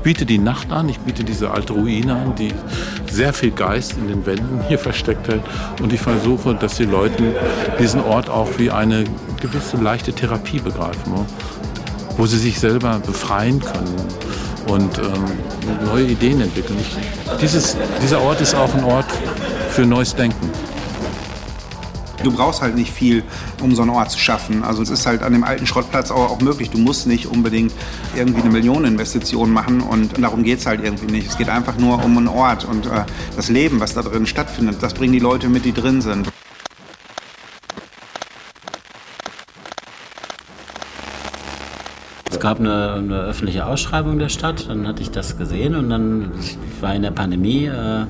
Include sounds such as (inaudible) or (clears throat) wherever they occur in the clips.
Ich biete die Nacht an, ich biete diese alte Ruine an, die sehr viel Geist in den Wänden hier versteckt hält. Und ich versuche, dass die Leute diesen Ort auch wie eine gewisse leichte Therapie begreifen, wo sie sich selber befreien können und ähm, neue Ideen entwickeln. Ich, dieses, dieser Ort ist auch ein Ort für neues Denken. Du brauchst halt nicht viel, um so einen Ort zu schaffen. Also es ist halt an dem alten Schrottplatz auch, auch möglich. Du musst nicht unbedingt irgendwie eine Millioneninvestition machen und darum geht es halt irgendwie nicht. Es geht einfach nur um einen Ort und äh, das Leben, was da drin stattfindet, das bringen die Leute mit, die drin sind. Es gab eine, eine, öffentliche Ausschreibung der Stadt, dann hatte ich das gesehen und dann war in der Pandemie, äh,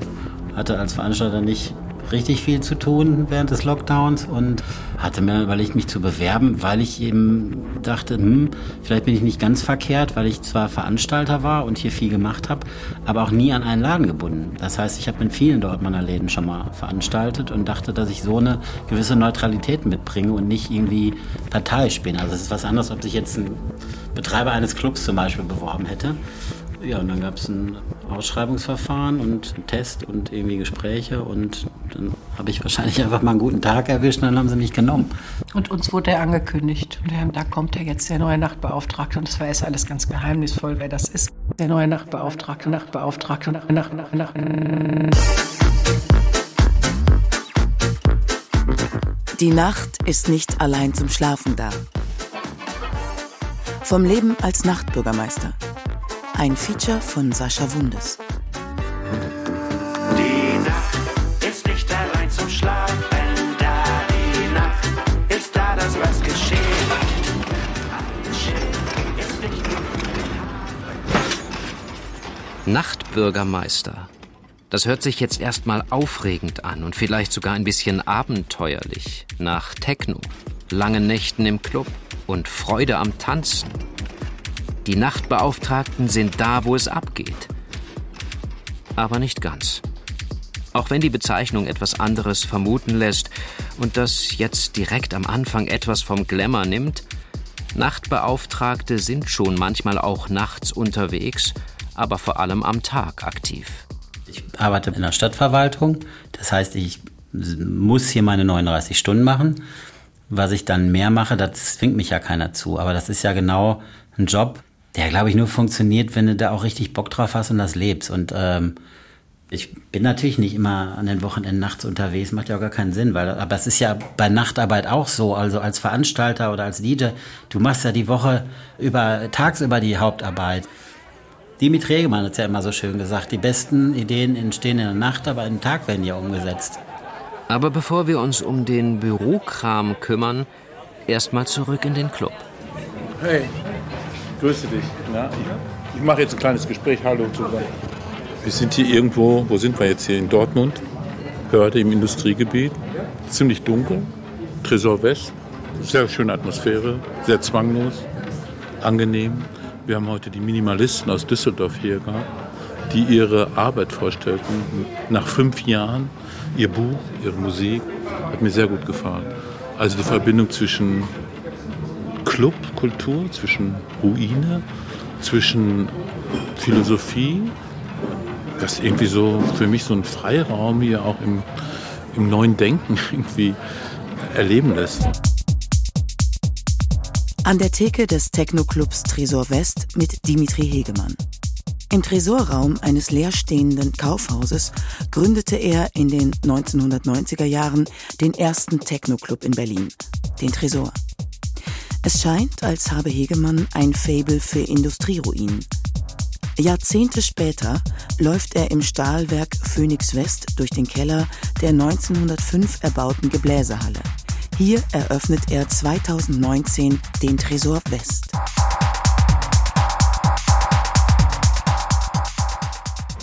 hatte als Veranstalter nicht richtig viel zu tun während des Lockdowns und hatte mir überlegt, mich zu bewerben, weil ich eben dachte, hm, vielleicht bin ich nicht ganz verkehrt, weil ich zwar Veranstalter war und hier viel gemacht habe, aber auch nie an einen Laden gebunden. Das heißt, ich habe in vielen Dortmunder Läden schon mal veranstaltet und dachte, dass ich so eine gewisse Neutralität mitbringe und nicht irgendwie parteiisch bin. Also es ist was anderes, ob sich jetzt ein Betreiber eines Clubs zum Beispiel beworben hätte. Ja, und dann gab es ein Ausschreibungsverfahren und einen Test und irgendwie Gespräche und dann habe ich wahrscheinlich (laughs) einfach mal einen guten Tag erwischt und dann haben sie mich genommen. Und uns wurde er angekündigt. Und haben, da kommt ja jetzt der neue Nachtbeauftragte und das war erst alles ganz geheimnisvoll, wer das ist. Der neue Nachtbeauftragte, Nachtbeauftragte, Nacht, Nacht, Nacht, Nacht. Die Nacht ist nicht allein zum Schlafen da. Vom Leben als Nachtbürgermeister. Ein Feature von Sascha Wundes. Die Nacht ist nicht allein zum Schlafen da. Die Nacht ist da, das was geschehen. Nachtbürgermeister. Das hört sich jetzt erstmal aufregend an und vielleicht sogar ein bisschen abenteuerlich. Nach Techno, langen Nächten im Club und Freude am Tanzen. Die Nachtbeauftragten sind da, wo es abgeht. Aber nicht ganz. Auch wenn die Bezeichnung etwas anderes vermuten lässt und das jetzt direkt am Anfang etwas vom Glamour nimmt, Nachtbeauftragte sind schon manchmal auch nachts unterwegs, aber vor allem am Tag aktiv. Ich arbeite in der Stadtverwaltung, das heißt, ich muss hier meine 39 Stunden machen. Was ich dann mehr mache, das zwingt mich ja keiner zu, aber das ist ja genau ein Job, der, glaube ich, nur funktioniert, wenn du da auch richtig Bock drauf hast und das lebst. Und ähm, ich bin natürlich nicht immer an den Wochenenden nachts unterwegs, macht ja auch gar keinen Sinn, weil, aber es ist ja bei Nachtarbeit auch so, also als Veranstalter oder als DJ, du machst ja die Woche über, tagsüber die Hauptarbeit. Dimitri Hegemann hat es ja immer so schön gesagt, die besten Ideen entstehen in der Nacht, aber im Tag werden ja umgesetzt. Aber bevor wir uns um den Bürokram kümmern, erstmal zurück in den Club. Hey, grüße dich. Na, ich, ich mache jetzt ein kleines Gespräch. Hallo zusammen. Wir sind hier irgendwo, wo sind wir jetzt hier? In Dortmund. Hörde im Industriegebiet. Ziemlich dunkel. Tresor West. Sehr schöne Atmosphäre. Sehr zwanglos. Angenehm. Wir haben heute die Minimalisten aus Düsseldorf hier gehabt, die ihre Arbeit vorstellten. Nach fünf Jahren ihr Buch, ihre Musik. Hat mir sehr gut gefallen. Also die Verbindung zwischen Clubkultur, zwischen Ruine, zwischen Philosophie. Das ist irgendwie so für mich so ein Freiraum hier auch im, im neuen Denken (laughs) irgendwie erleben lässt. An der Theke des Techno-Clubs Tresor West mit Dimitri Hegemann. Im Tresorraum eines leerstehenden Kaufhauses gründete er in den 1990er Jahren den ersten Techno-Club in Berlin, den Tresor. Es scheint, als habe Hegemann ein Fabel für Industrieruinen. Jahrzehnte später läuft er im Stahlwerk Phoenix West durch den Keller der 1905 erbauten Gebläsehalle. Hier eröffnet er 2019 den Tresor West.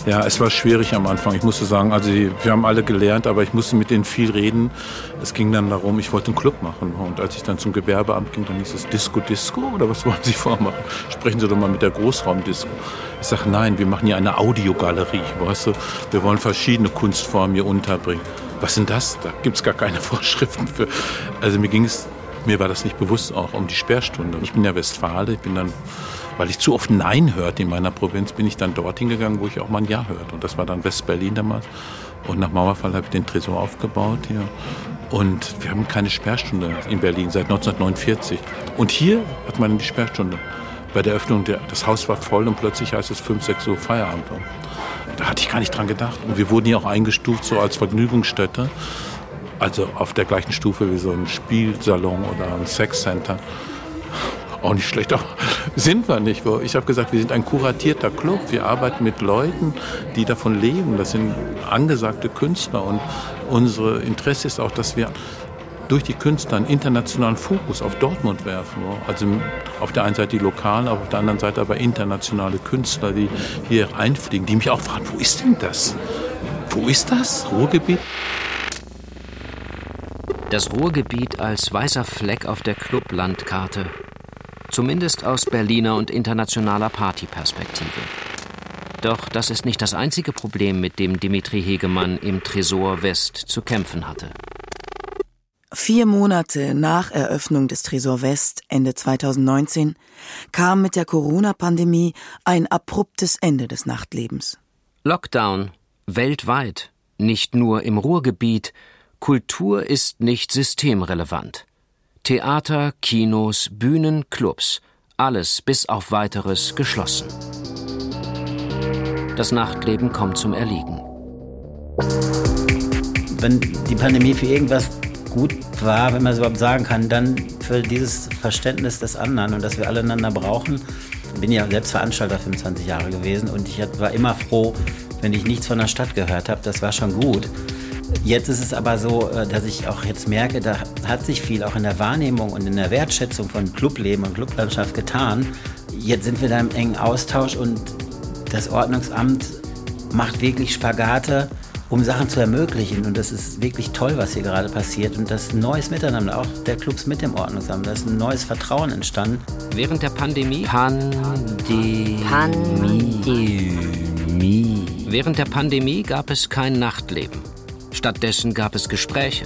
Ja, es war schwierig am Anfang. Ich musste sagen, also wir haben alle gelernt, aber ich musste mit denen viel reden. Es ging dann darum, ich wollte einen Club machen. Und als ich dann zum Gewerbeamt ging, dann hieß es Disco Disco oder was (laughs) wollen Sie vormachen? Sprechen Sie doch mal mit der Großraumdisco. Ich sage, nein, wir machen hier eine Audiogalerie, weißt du? Wir wollen verschiedene Kunstformen hier unterbringen. Was sind das? Da gibt es gar keine (laughs) Vorschriften für. Also mir ging es, mir war das nicht bewusst auch um die Sperrstunde. Ich bin ja Westfale, ich bin dann weil ich zu oft Nein hörte in meiner Provinz, bin ich dann dorthin gegangen, wo ich auch mal ein Ja hörte. Und das war dann West-Berlin damals. Und nach Mauerfall habe ich den Tresor aufgebaut hier. Und wir haben keine Sperrstunde in Berlin seit 1949. Und hier hat man die Sperrstunde. Bei der Öffnung, der, das Haus war voll und plötzlich heißt es 5, 6 Uhr Feierabend. Da hatte ich gar nicht dran gedacht. Und wir wurden hier auch eingestuft so als Vergnügungsstätte. Also auf der gleichen Stufe wie so ein Spielsalon oder ein Sexcenter. Auch nicht schlecht, aber sind wir nicht. Ich habe gesagt, wir sind ein kuratierter Club. Wir arbeiten mit Leuten, die davon leben. Das sind angesagte Künstler. Und unser Interesse ist auch, dass wir durch die Künstler einen internationalen Fokus auf Dortmund werfen. Also auf der einen Seite die lokalen, auf der anderen Seite aber internationale Künstler, die hier einfliegen, die mich auch fragen, wo ist denn das? Wo ist das? Ruhrgebiet? Das Ruhrgebiet als weißer Fleck auf der Clublandkarte. Zumindest aus Berliner und internationaler Partyperspektive. Doch das ist nicht das einzige Problem, mit dem Dimitri Hegemann im Tresor West zu kämpfen hatte. Vier Monate nach Eröffnung des Tresor West Ende 2019 kam mit der Corona-Pandemie ein abruptes Ende des Nachtlebens. Lockdown weltweit, nicht nur im Ruhrgebiet. Kultur ist nicht systemrelevant. Theater, Kinos, Bühnen, Clubs, alles bis auf weiteres geschlossen. Das Nachtleben kommt zum Erliegen. Wenn die Pandemie für irgendwas gut war, wenn man es überhaupt sagen kann, dann für dieses Verständnis des anderen und dass wir alle einander brauchen. Ich bin ja selbst Veranstalter 25 Jahre gewesen und ich war immer froh, wenn ich nichts von der Stadt gehört habe. Das war schon gut. Jetzt ist es aber so, äh, dass ich auch jetzt merke, da hat sich viel auch in der Wahrnehmung und in der Wertschätzung von Clubleben und Clublandschaft getan. Jetzt sind wir da im engen Austausch und das Ordnungsamt macht wirklich Spagate um Sachen zu ermöglichen. Und das ist wirklich toll, was hier gerade passiert. Und das ist ein neues Miteinander, auch der Clubs mit dem Ordnungsamt. Da ist ein neues Vertrauen entstanden. Während der Pandemie. Pandemie. Pandemie. Während der Pandemie gab es kein Nachtleben. Stattdessen gab es Gespräche.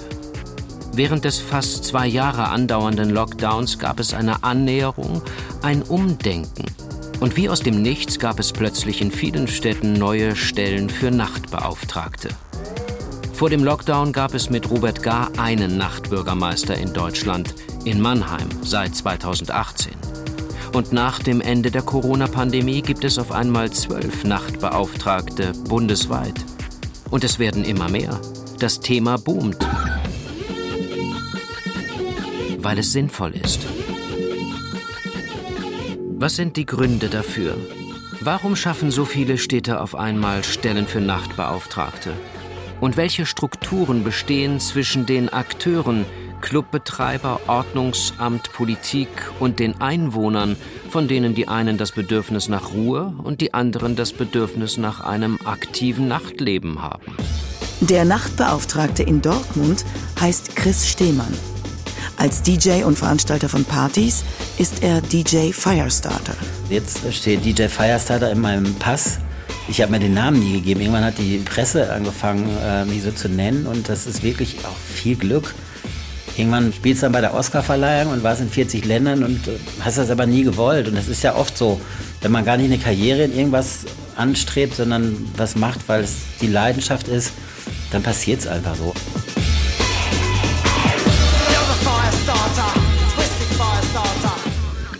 Während des fast zwei Jahre andauernden Lockdowns gab es eine Annäherung, ein Umdenken und wie aus dem Nichts gab es plötzlich in vielen Städten neue Stellen für Nachtbeauftragte. Vor dem Lockdown gab es mit Robert Gar einen Nachtbürgermeister in Deutschland, in Mannheim, seit 2018. Und nach dem Ende der Corona-Pandemie gibt es auf einmal zwölf Nachtbeauftragte bundesweit. Und es werden immer mehr. Das Thema boomt. Weil es sinnvoll ist. Was sind die Gründe dafür? Warum schaffen so viele Städte auf einmal Stellen für Nachtbeauftragte? Und welche Strukturen bestehen zwischen den Akteuren, Clubbetreiber, Ordnungsamt, Politik und den Einwohnern, von denen die einen das Bedürfnis nach Ruhe und die anderen das Bedürfnis nach einem aktiven Nachtleben haben? Der Nachtbeauftragte in Dortmund heißt Chris Stehmann. Als DJ und Veranstalter von Partys ist er DJ Firestarter. Jetzt steht DJ Firestarter in meinem Pass. Ich habe mir den Namen nie gegeben. Irgendwann hat die Presse angefangen, äh, mich so zu nennen. Und das ist wirklich auch viel Glück. Irgendwann spielst du dann bei der Oscarverleihung und warst in 40 Ländern und äh, hast das aber nie gewollt. Und das ist ja oft so, wenn man gar nicht eine Karriere in irgendwas anstrebt, sondern was macht, weil es die Leidenschaft ist, dann passiert es einfach so.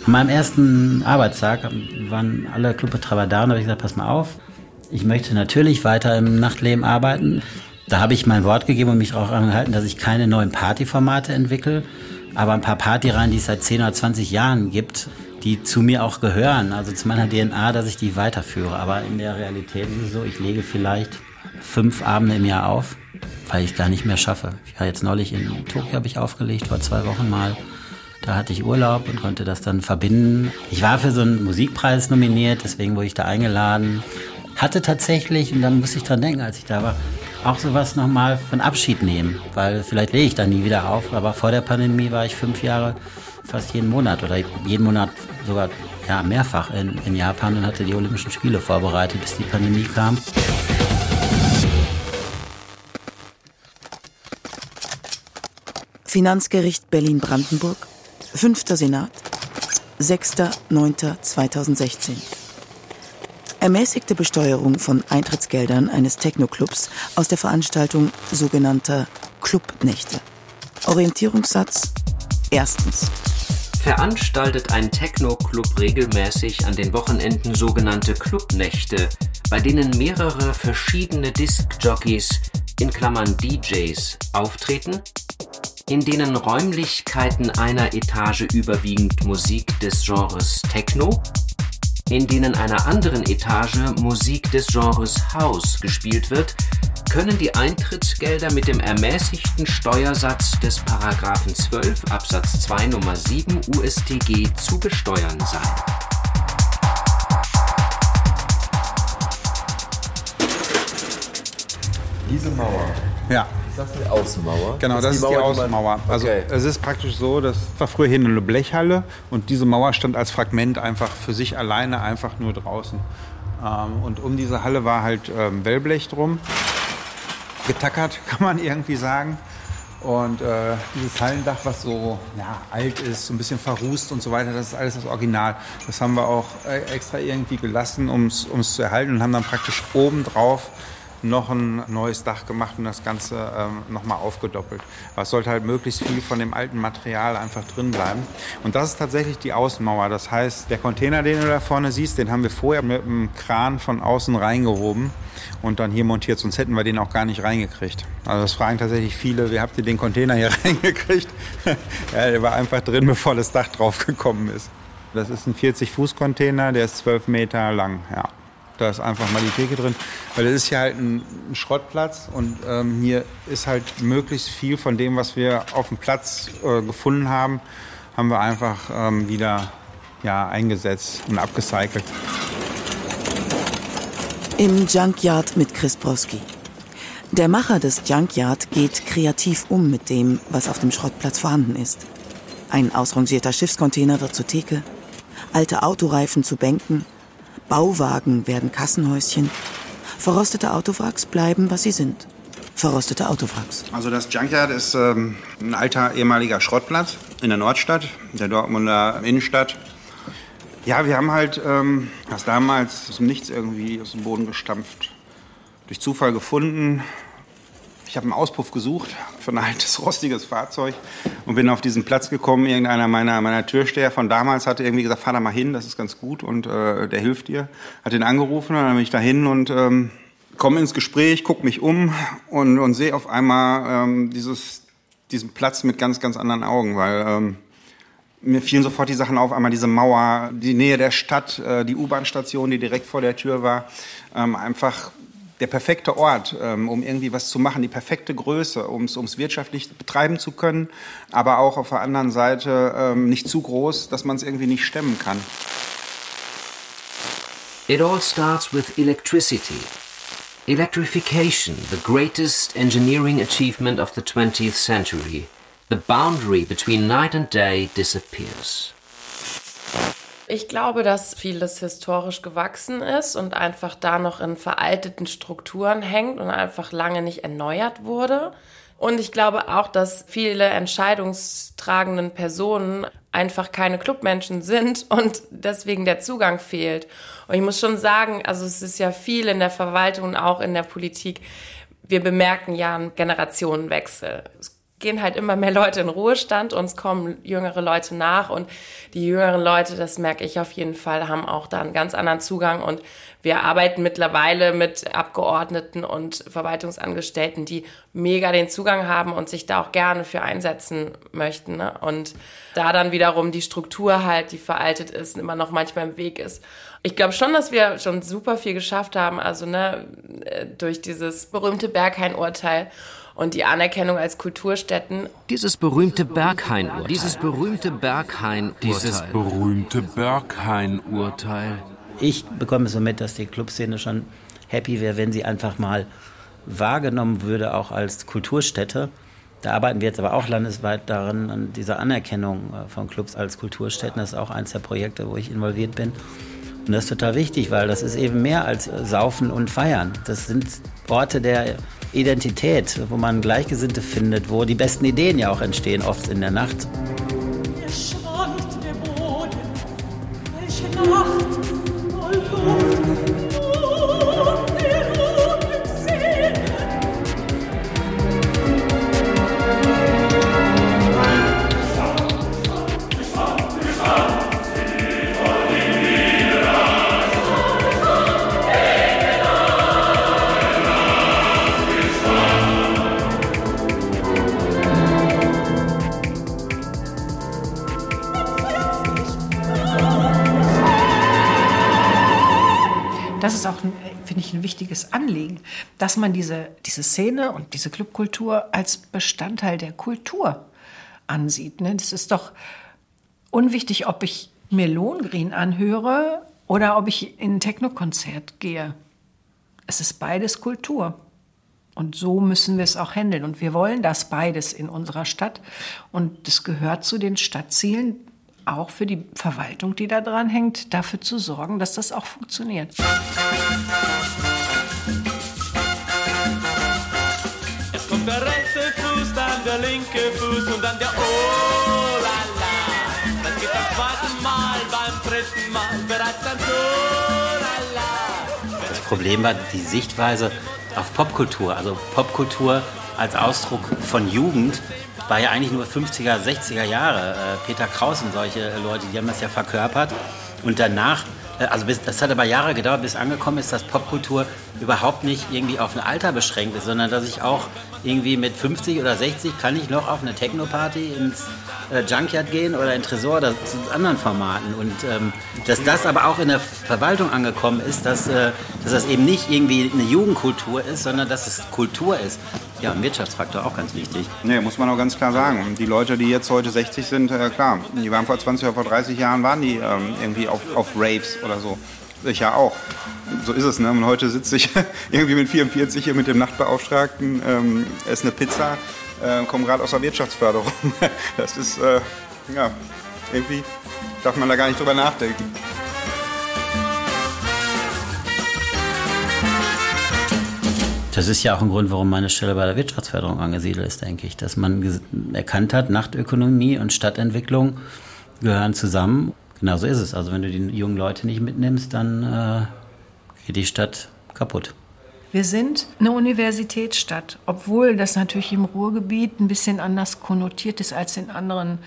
An meinem ersten Arbeitstag waren alle Clubbetreiber da und habe ich gesagt, pass mal auf, ich möchte natürlich weiter im Nachtleben arbeiten. Da habe ich mein Wort gegeben und mich auch angehalten, dass ich keine neuen Partyformate entwickle, aber ein paar Partyreihen, die es seit 10 oder 20 Jahren gibt, die zu mir auch gehören, also zu meiner DNA, dass ich die weiterführe. Aber in der Realität ist es so, ich lege vielleicht fünf Abende im Jahr auf, weil ich gar nicht mehr schaffe. Ich war jetzt neulich in Tokio, habe ich aufgelegt, vor zwei Wochen mal. Da hatte ich Urlaub und konnte das dann verbinden. Ich war für so einen Musikpreis nominiert, deswegen wurde ich da eingeladen. Hatte tatsächlich, und dann musste ich dran denken, als ich da war, auch sowas nochmal von Abschied nehmen, weil vielleicht lege ich da nie wieder auf. Aber vor der Pandemie war ich fünf Jahre fast jeden Monat oder jeden Monat sogar ja, mehrfach in, in Japan und hatte die Olympischen Spiele vorbereitet, bis die Pandemie kam. Finanzgericht Berlin-Brandenburg, fünfter Senat, 6.9.2016. Ermäßigte Besteuerung von Eintrittsgeldern eines Techno-Clubs aus der Veranstaltung sogenannter Clubnächte. Orientierungssatz Erstens. Veranstaltet ein Techno-Club regelmäßig an den Wochenenden sogenannte Clubnächte, bei denen mehrere verschiedene Disc-Jockeys in Klammern DJs auftreten, in denen Räumlichkeiten einer Etage überwiegend Musik des Genres Techno, in denen einer anderen Etage Musik des Genres House gespielt wird, können die Eintrittsgelder mit dem ermäßigten Steuersatz des Paragraphen 12 Absatz 2 Nummer 7 USTG zu besteuern sein. Diese Mauer, Ja, ist das die Außenmauer? genau, das ist die, Mauer, Außenmauer. Also okay. es ist praktisch so, das war früher hier eine Blechhalle und diese Mauer stand als Fragment einfach für sich alleine einfach nur draußen. Ähm, und um diese Halle war halt ähm, Wellblech drum, getackert, (laughs) kann man irgendwie sagen. Und äh, dieses Hallendach, was so ja, alt ist, so ein bisschen verrußt und so weiter, das ist alles das Original. Das haben wir auch äh, extra irgendwie gelassen, um es zu erhalten und haben dann praktisch obendrauf noch ein neues Dach gemacht und das Ganze ähm, nochmal aufgedoppelt. Aber es sollte halt möglichst viel von dem alten Material einfach drin bleiben. Und das ist tatsächlich die Außenmauer. Das heißt, der Container, den du da vorne siehst, den haben wir vorher mit einem Kran von außen reingehoben und dann hier montiert. Sonst hätten wir den auch gar nicht reingekriegt. Also das fragen tatsächlich viele, wie habt ihr den Container hier (laughs) reingekriegt? ja, der war einfach drin, bevor das Dach draufgekommen ist. Das ist ein 40-Fuß-Container, der ist 12 Meter lang. Ja. Da ist einfach mal die Theke drin. Weil das ist ja halt ein, ein Schrottplatz und ähm, hier ist halt möglichst viel von dem, was wir auf dem Platz äh, gefunden haben, haben wir einfach ähm, wieder ja, eingesetzt und abgecycelt. Im Junkyard mit Chris Broski. Der Macher des Junkyard geht kreativ um mit dem, was auf dem Schrottplatz vorhanden ist. Ein ausrangierter Schiffscontainer wird zur Theke, alte Autoreifen zu Bänken, Bauwagen werden Kassenhäuschen, verrostete Autowracks bleiben, was sie sind. Verrostete Autowracks. Also das Junkyard ist ähm, ein alter ehemaliger Schrottplatz in der Nordstadt, der Dortmunder Innenstadt. Ja, wir haben halt ähm, das damals aus dem Nichts irgendwie aus dem Boden gestampft. Durch Zufall gefunden. Ich habe einen Auspuff gesucht für ein altes, rostiges Fahrzeug und bin auf diesen Platz gekommen. Irgendeiner meiner, meiner Türsteher von damals hatte irgendwie gesagt, fahr da mal hin, das ist ganz gut und äh, der hilft dir. Hat ihn angerufen und dann bin ich da hin und ähm, komme ins Gespräch, gucke mich um und, und sehe auf einmal ähm, dieses, diesen Platz mit ganz, ganz anderen Augen, weil ähm, mir fielen sofort die Sachen auf, einmal diese Mauer, die Nähe der Stadt, äh, die U-Bahn-Station, die direkt vor der Tür war, ähm, einfach der perfekte Ort, ähm, um irgendwie was zu machen, die perfekte Größe, um es wirtschaftlich betreiben zu können, aber auch auf der anderen Seite ähm, nicht zu groß, dass man es irgendwie nicht stemmen kann. It all starts with electricity. Electrification, the greatest engineering achievement of the 20th century. The boundary between night and day disappears. Ich glaube, dass vieles historisch gewachsen ist und einfach da noch in veralteten Strukturen hängt und einfach lange nicht erneuert wurde. Und ich glaube auch, dass viele entscheidungstragenden Personen einfach keine Clubmenschen sind und deswegen der Zugang fehlt. Und ich muss schon sagen, also es ist ja viel in der Verwaltung und auch in der Politik. Wir bemerken ja einen Generationenwechsel. Es gehen halt immer mehr Leute in Ruhestand und es kommen jüngere Leute nach und die jüngeren Leute, das merke ich auf jeden Fall, haben auch da einen ganz anderen Zugang und wir arbeiten mittlerweile mit Abgeordneten und Verwaltungsangestellten, die mega den Zugang haben und sich da auch gerne für einsetzen möchten. Ne? Und da dann wiederum die Struktur halt, die veraltet ist, immer noch manchmal im Weg ist. Ich glaube schon, dass wir schon super viel geschafft haben, also ne, durch dieses berühmte Berghain-Urteil und die Anerkennung als Kulturstätten. Dieses berühmte Berghain-Urteil. Dieses berühmte Berghain-Urteil. Dieses berühmte Berghain-Urteil. Ich bekomme so mit, dass die Clubszene schon happy wäre, wenn sie einfach mal wahrgenommen würde, auch als Kulturstätte. Da arbeiten wir jetzt aber auch landesweit daran, an dieser Anerkennung von Clubs als Kulturstätten. Das ist auch eines der Projekte, wo ich involviert bin. Und das ist total wichtig, weil das ist eben mehr als Saufen und Feiern. Das sind Orte der Identität, wo man Gleichgesinnte findet, wo die besten Ideen ja auch entstehen, oft in der Nacht. Der schwankt der Boden, welche Nacht! Das ist auch, finde ich, ein wichtiges Anliegen, dass man diese, diese Szene und diese Clubkultur als Bestandteil der Kultur ansieht. Ne? Das ist doch unwichtig, ob ich mir Lohngrin anhöre oder ob ich in ein Techno-Konzert gehe. Es ist beides Kultur. Und so müssen wir es auch handeln. Und wir wollen das beides in unserer Stadt. Und es gehört zu den Stadtzielen, auch für die Verwaltung, die da dran hängt, dafür zu sorgen, dass das auch funktioniert. Es kommt der rechte Fuß, dann der linke Fuß und dann der Oh la la. Das geht beim zweiten Mal, beim dritten Mal bereits dann Oh la la. Das Problem war die Sichtweise auf Popkultur. Also Popkultur als Ausdruck von Jugend war ja eigentlich nur 50er, 60er Jahre. Äh, Peter Kraus und solche Leute, die haben das ja verkörpert. Und danach, äh, also bis, das hat aber Jahre gedauert, bis angekommen ist, dass Popkultur überhaupt nicht irgendwie auf ein Alter beschränkt ist, sondern dass ich auch irgendwie mit 50 oder 60 kann ich noch auf eine Techno-Party ins äh, Junkyard gehen oder in Tresor oder zu anderen Formaten. Und ähm, dass das aber auch in der Verwaltung angekommen ist, dass, äh, dass das eben nicht irgendwie eine Jugendkultur ist, sondern dass es Kultur ist. Ja, ein Wirtschaftsfaktor auch ganz wichtig. Nee, muss man auch ganz klar sagen. Die Leute, die jetzt heute 60 sind, äh, klar, die waren vor 20 oder vor 30 Jahren, waren die ähm, irgendwie auf, auf Raves oder so. Ich ja auch. So ist es. Ne? Und heute sitze ich (laughs) irgendwie mit 44 hier mit dem Nachtbeauftragten, ähm, esse eine Pizza, äh, komme gerade aus der Wirtschaftsförderung. (laughs) Das ist, äh, ja, irgendwie darf man da gar nicht drüber nachdenken. Das ist ja auch ein Grund, warum meine Stelle bei der Wirtschaftsförderung angesiedelt ist, denke ich. Dass man erkannt hat, Nachtökonomie und Stadtentwicklung gehören zusammen. Genau so ist es. Also wenn du die jungen Leute nicht mitnimmst, dann äh, geht die Stadt kaputt. Wir sind eine Universitätsstadt, obwohl das natürlich im Ruhrgebiet ein bisschen anders konnotiert ist als in anderen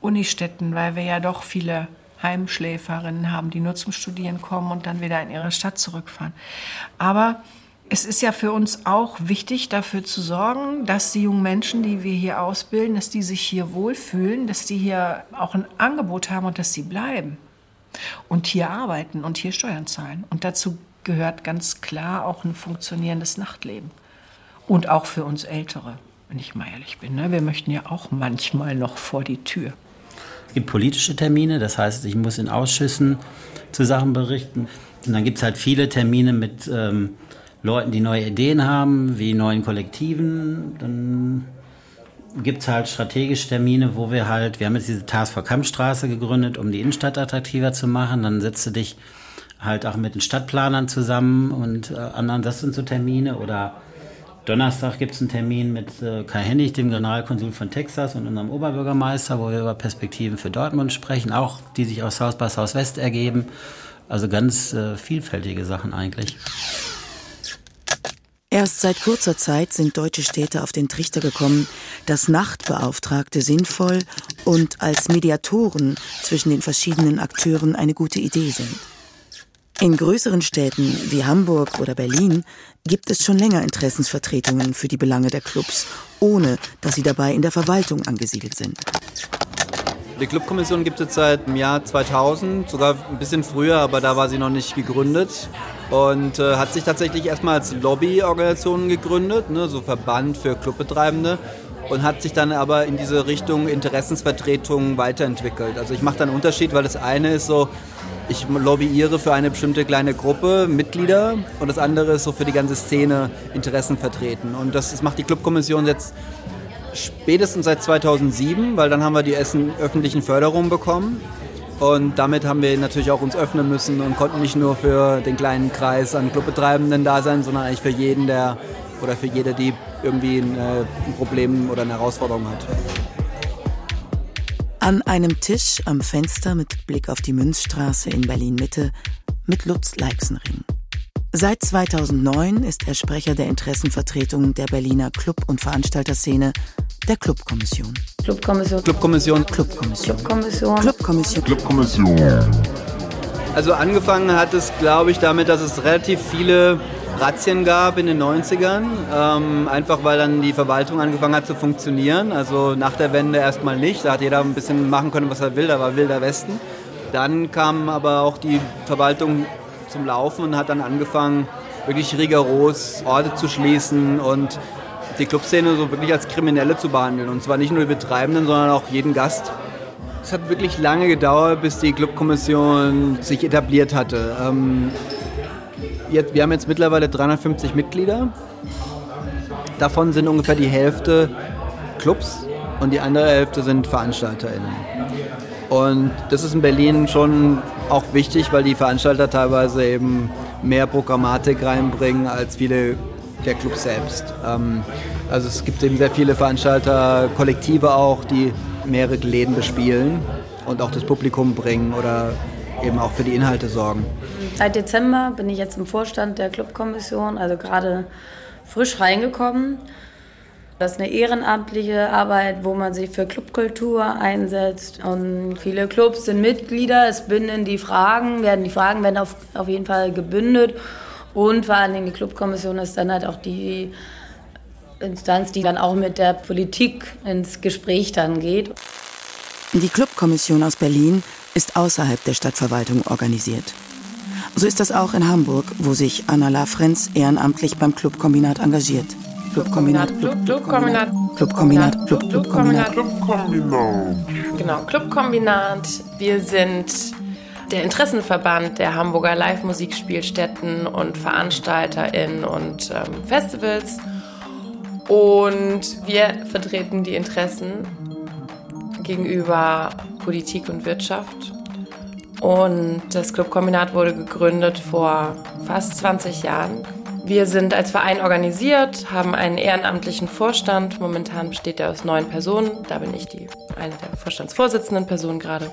Unistädten, weil wir ja doch viele Heimschläferinnen haben, die nur zum Studieren kommen und dann wieder in ihre Stadt zurückfahren. Aber es ist ja für uns auch wichtig, dafür zu sorgen, dass die jungen Menschen, die wir hier ausbilden, dass die sich hier wohlfühlen, dass die hier auch ein Angebot haben und dass sie bleiben und hier arbeiten und hier Steuern zahlen. Und dazu gehört ganz klar auch ein funktionierendes Nachtleben. Und auch für uns Ältere, wenn ich mal ehrlich bin. Ne? Wir möchten ja auch manchmal noch vor die Tür. Es gibt politische Termine, das heißt, ich muss in Ausschüssen zu Sachen berichten. Und dann gibt es halt viele Termine mit ähm, Leuten, die neue Ideen haben, wie neuen Kollektiven. Dann gibt es halt strategische Termine, wo wir halt, wir haben jetzt diese Task for Kampfstraße gegründet, um die Innenstadt attraktiver zu machen. Dann setzt du dich halt auch mit den Stadtplanern zusammen und äh, anderen, das sind so Termine. Oder Donnerstag gibt es einen Termin mit äh, Kai Hennig, dem Generalkonsul von Texas und unserem Oberbürgermeister, wo wir über Perspektiven für Dortmund sprechen, auch die sich aus South by Southwest ergeben. Also ganz äh, vielfältige Sachen eigentlich. Erst seit kurzer Zeit sind deutsche Städte auf den Trichter gekommen, dass Nachtbeauftragte sinnvoll und als Mediatoren zwischen den verschiedenen Akteuren eine gute Idee sind. In größeren Städten wie Hamburg oder Berlin gibt es schon länger Interessensvertretungen für die Belange der Clubs, ohne dass sie dabei in der Verwaltung angesiedelt sind. Die Clubkommission gibt es seit dem Jahr 2000, sogar ein bisschen früher, aber da war sie noch nicht gegründet und äh, hat sich tatsächlich erstmal als Lobbyorganisation gegründet, ne, so Verband für Clubbetreibende und hat sich dann aber in diese Richtung Interessensvertretung weiterentwickelt. Also ich mache da einen Unterschied, weil das eine ist so, ich lobbyiere für eine bestimmte kleine Gruppe Mitglieder und das andere ist so für die ganze Szene Interessen vertreten. Und das, das macht die Clubkommission jetzt spätestens seit 2007, weil dann haben wir die ersten öffentlichen Förderungen bekommen. Und damit haben wir natürlich auch uns öffnen müssen und konnten nicht nur für den kleinen Kreis an Clubbetreibenden da sein, sondern eigentlich für jeden, der oder für jede, die irgendwie ein, äh, ein Problem oder eine Herausforderung hat. An einem Tisch am Fenster mit Blick auf die Münzstraße in Berlin-Mitte mit Lutz Leixenring. Seit 2009 ist er Sprecher der Interessenvertretung der Berliner Club- und Veranstalterszene, der Clubkommission. Clubkommission. Clubkommission. Clubkommission. Clubkommission. Clubkommission. Clubkommission. Also angefangen hat es, glaube ich, damit, dass es relativ viele Razzien gab in den 90ern. Ähm, einfach weil dann die Verwaltung angefangen hat zu funktionieren. Also nach der Wende erstmal nicht. Da hat jeder ein bisschen machen können, was er will. Da war wilder Westen. Dann kam aber auch die Verwaltung zum Laufen und hat dann angefangen, wirklich rigoros Orte zu schließen und die Clubszene so wirklich als Kriminelle zu behandeln. Und zwar nicht nur die Betreibenden, sondern auch jeden Gast. Es hat wirklich lange gedauert, bis die Clubkommission sich etabliert hatte. Ähm, jetzt, wir haben jetzt mittlerweile 350 Mitglieder. Davon sind ungefähr die Hälfte Clubs und die andere Hälfte sind VeranstalterInnen. Und das ist in Berlin schon auch wichtig, weil die Veranstalter teilweise eben mehr Programmatik reinbringen als viele der Clubs selbst. Ähm, also es gibt eben sehr viele Veranstalter, Kollektive auch, die mehrere Läden bespielen und auch das Publikum bringen oder eben auch für die Inhalte sorgen. Seit Dezember bin ich jetzt im Vorstand der Clubkommission, also gerade frisch reingekommen. Das ist eine ehrenamtliche Arbeit, wo man sich für Clubkultur einsetzt. Und viele Clubs sind Mitglieder, es binden die Fragen, werden die Fragen werden auf, auf jeden Fall gebündelt. Und vor allen Dingen die Clubkommission ist dann halt auch die Instanz, die dann auch mit der Politik ins Gespräch dann geht. Die Clubkommission aus Berlin ist außerhalb der Stadtverwaltung organisiert. So ist das auch in Hamburg, wo sich Anna Lafrenz ehrenamtlich beim Clubkombinat engagiert. Clubkombinat, Clubkombinat, Clubkombinat, Clubkombinat, Clubkombinat. Genau, Clubkombinat. Wir sind der Interessenverband der Hamburger Live-Musikspielstätten und VeranstalterInnen und ähm, Festivals. Und wir vertreten die Interessen gegenüber Politik und Wirtschaft. Und das Clubkombinat wurde gegründet vor fast 20 Jahren. Wir sind als Verein organisiert, haben einen ehrenamtlichen Vorstand. Momentan besteht er aus neun Personen. Da bin ich die, eine der Vorstandsvorsitzenden Personen gerade.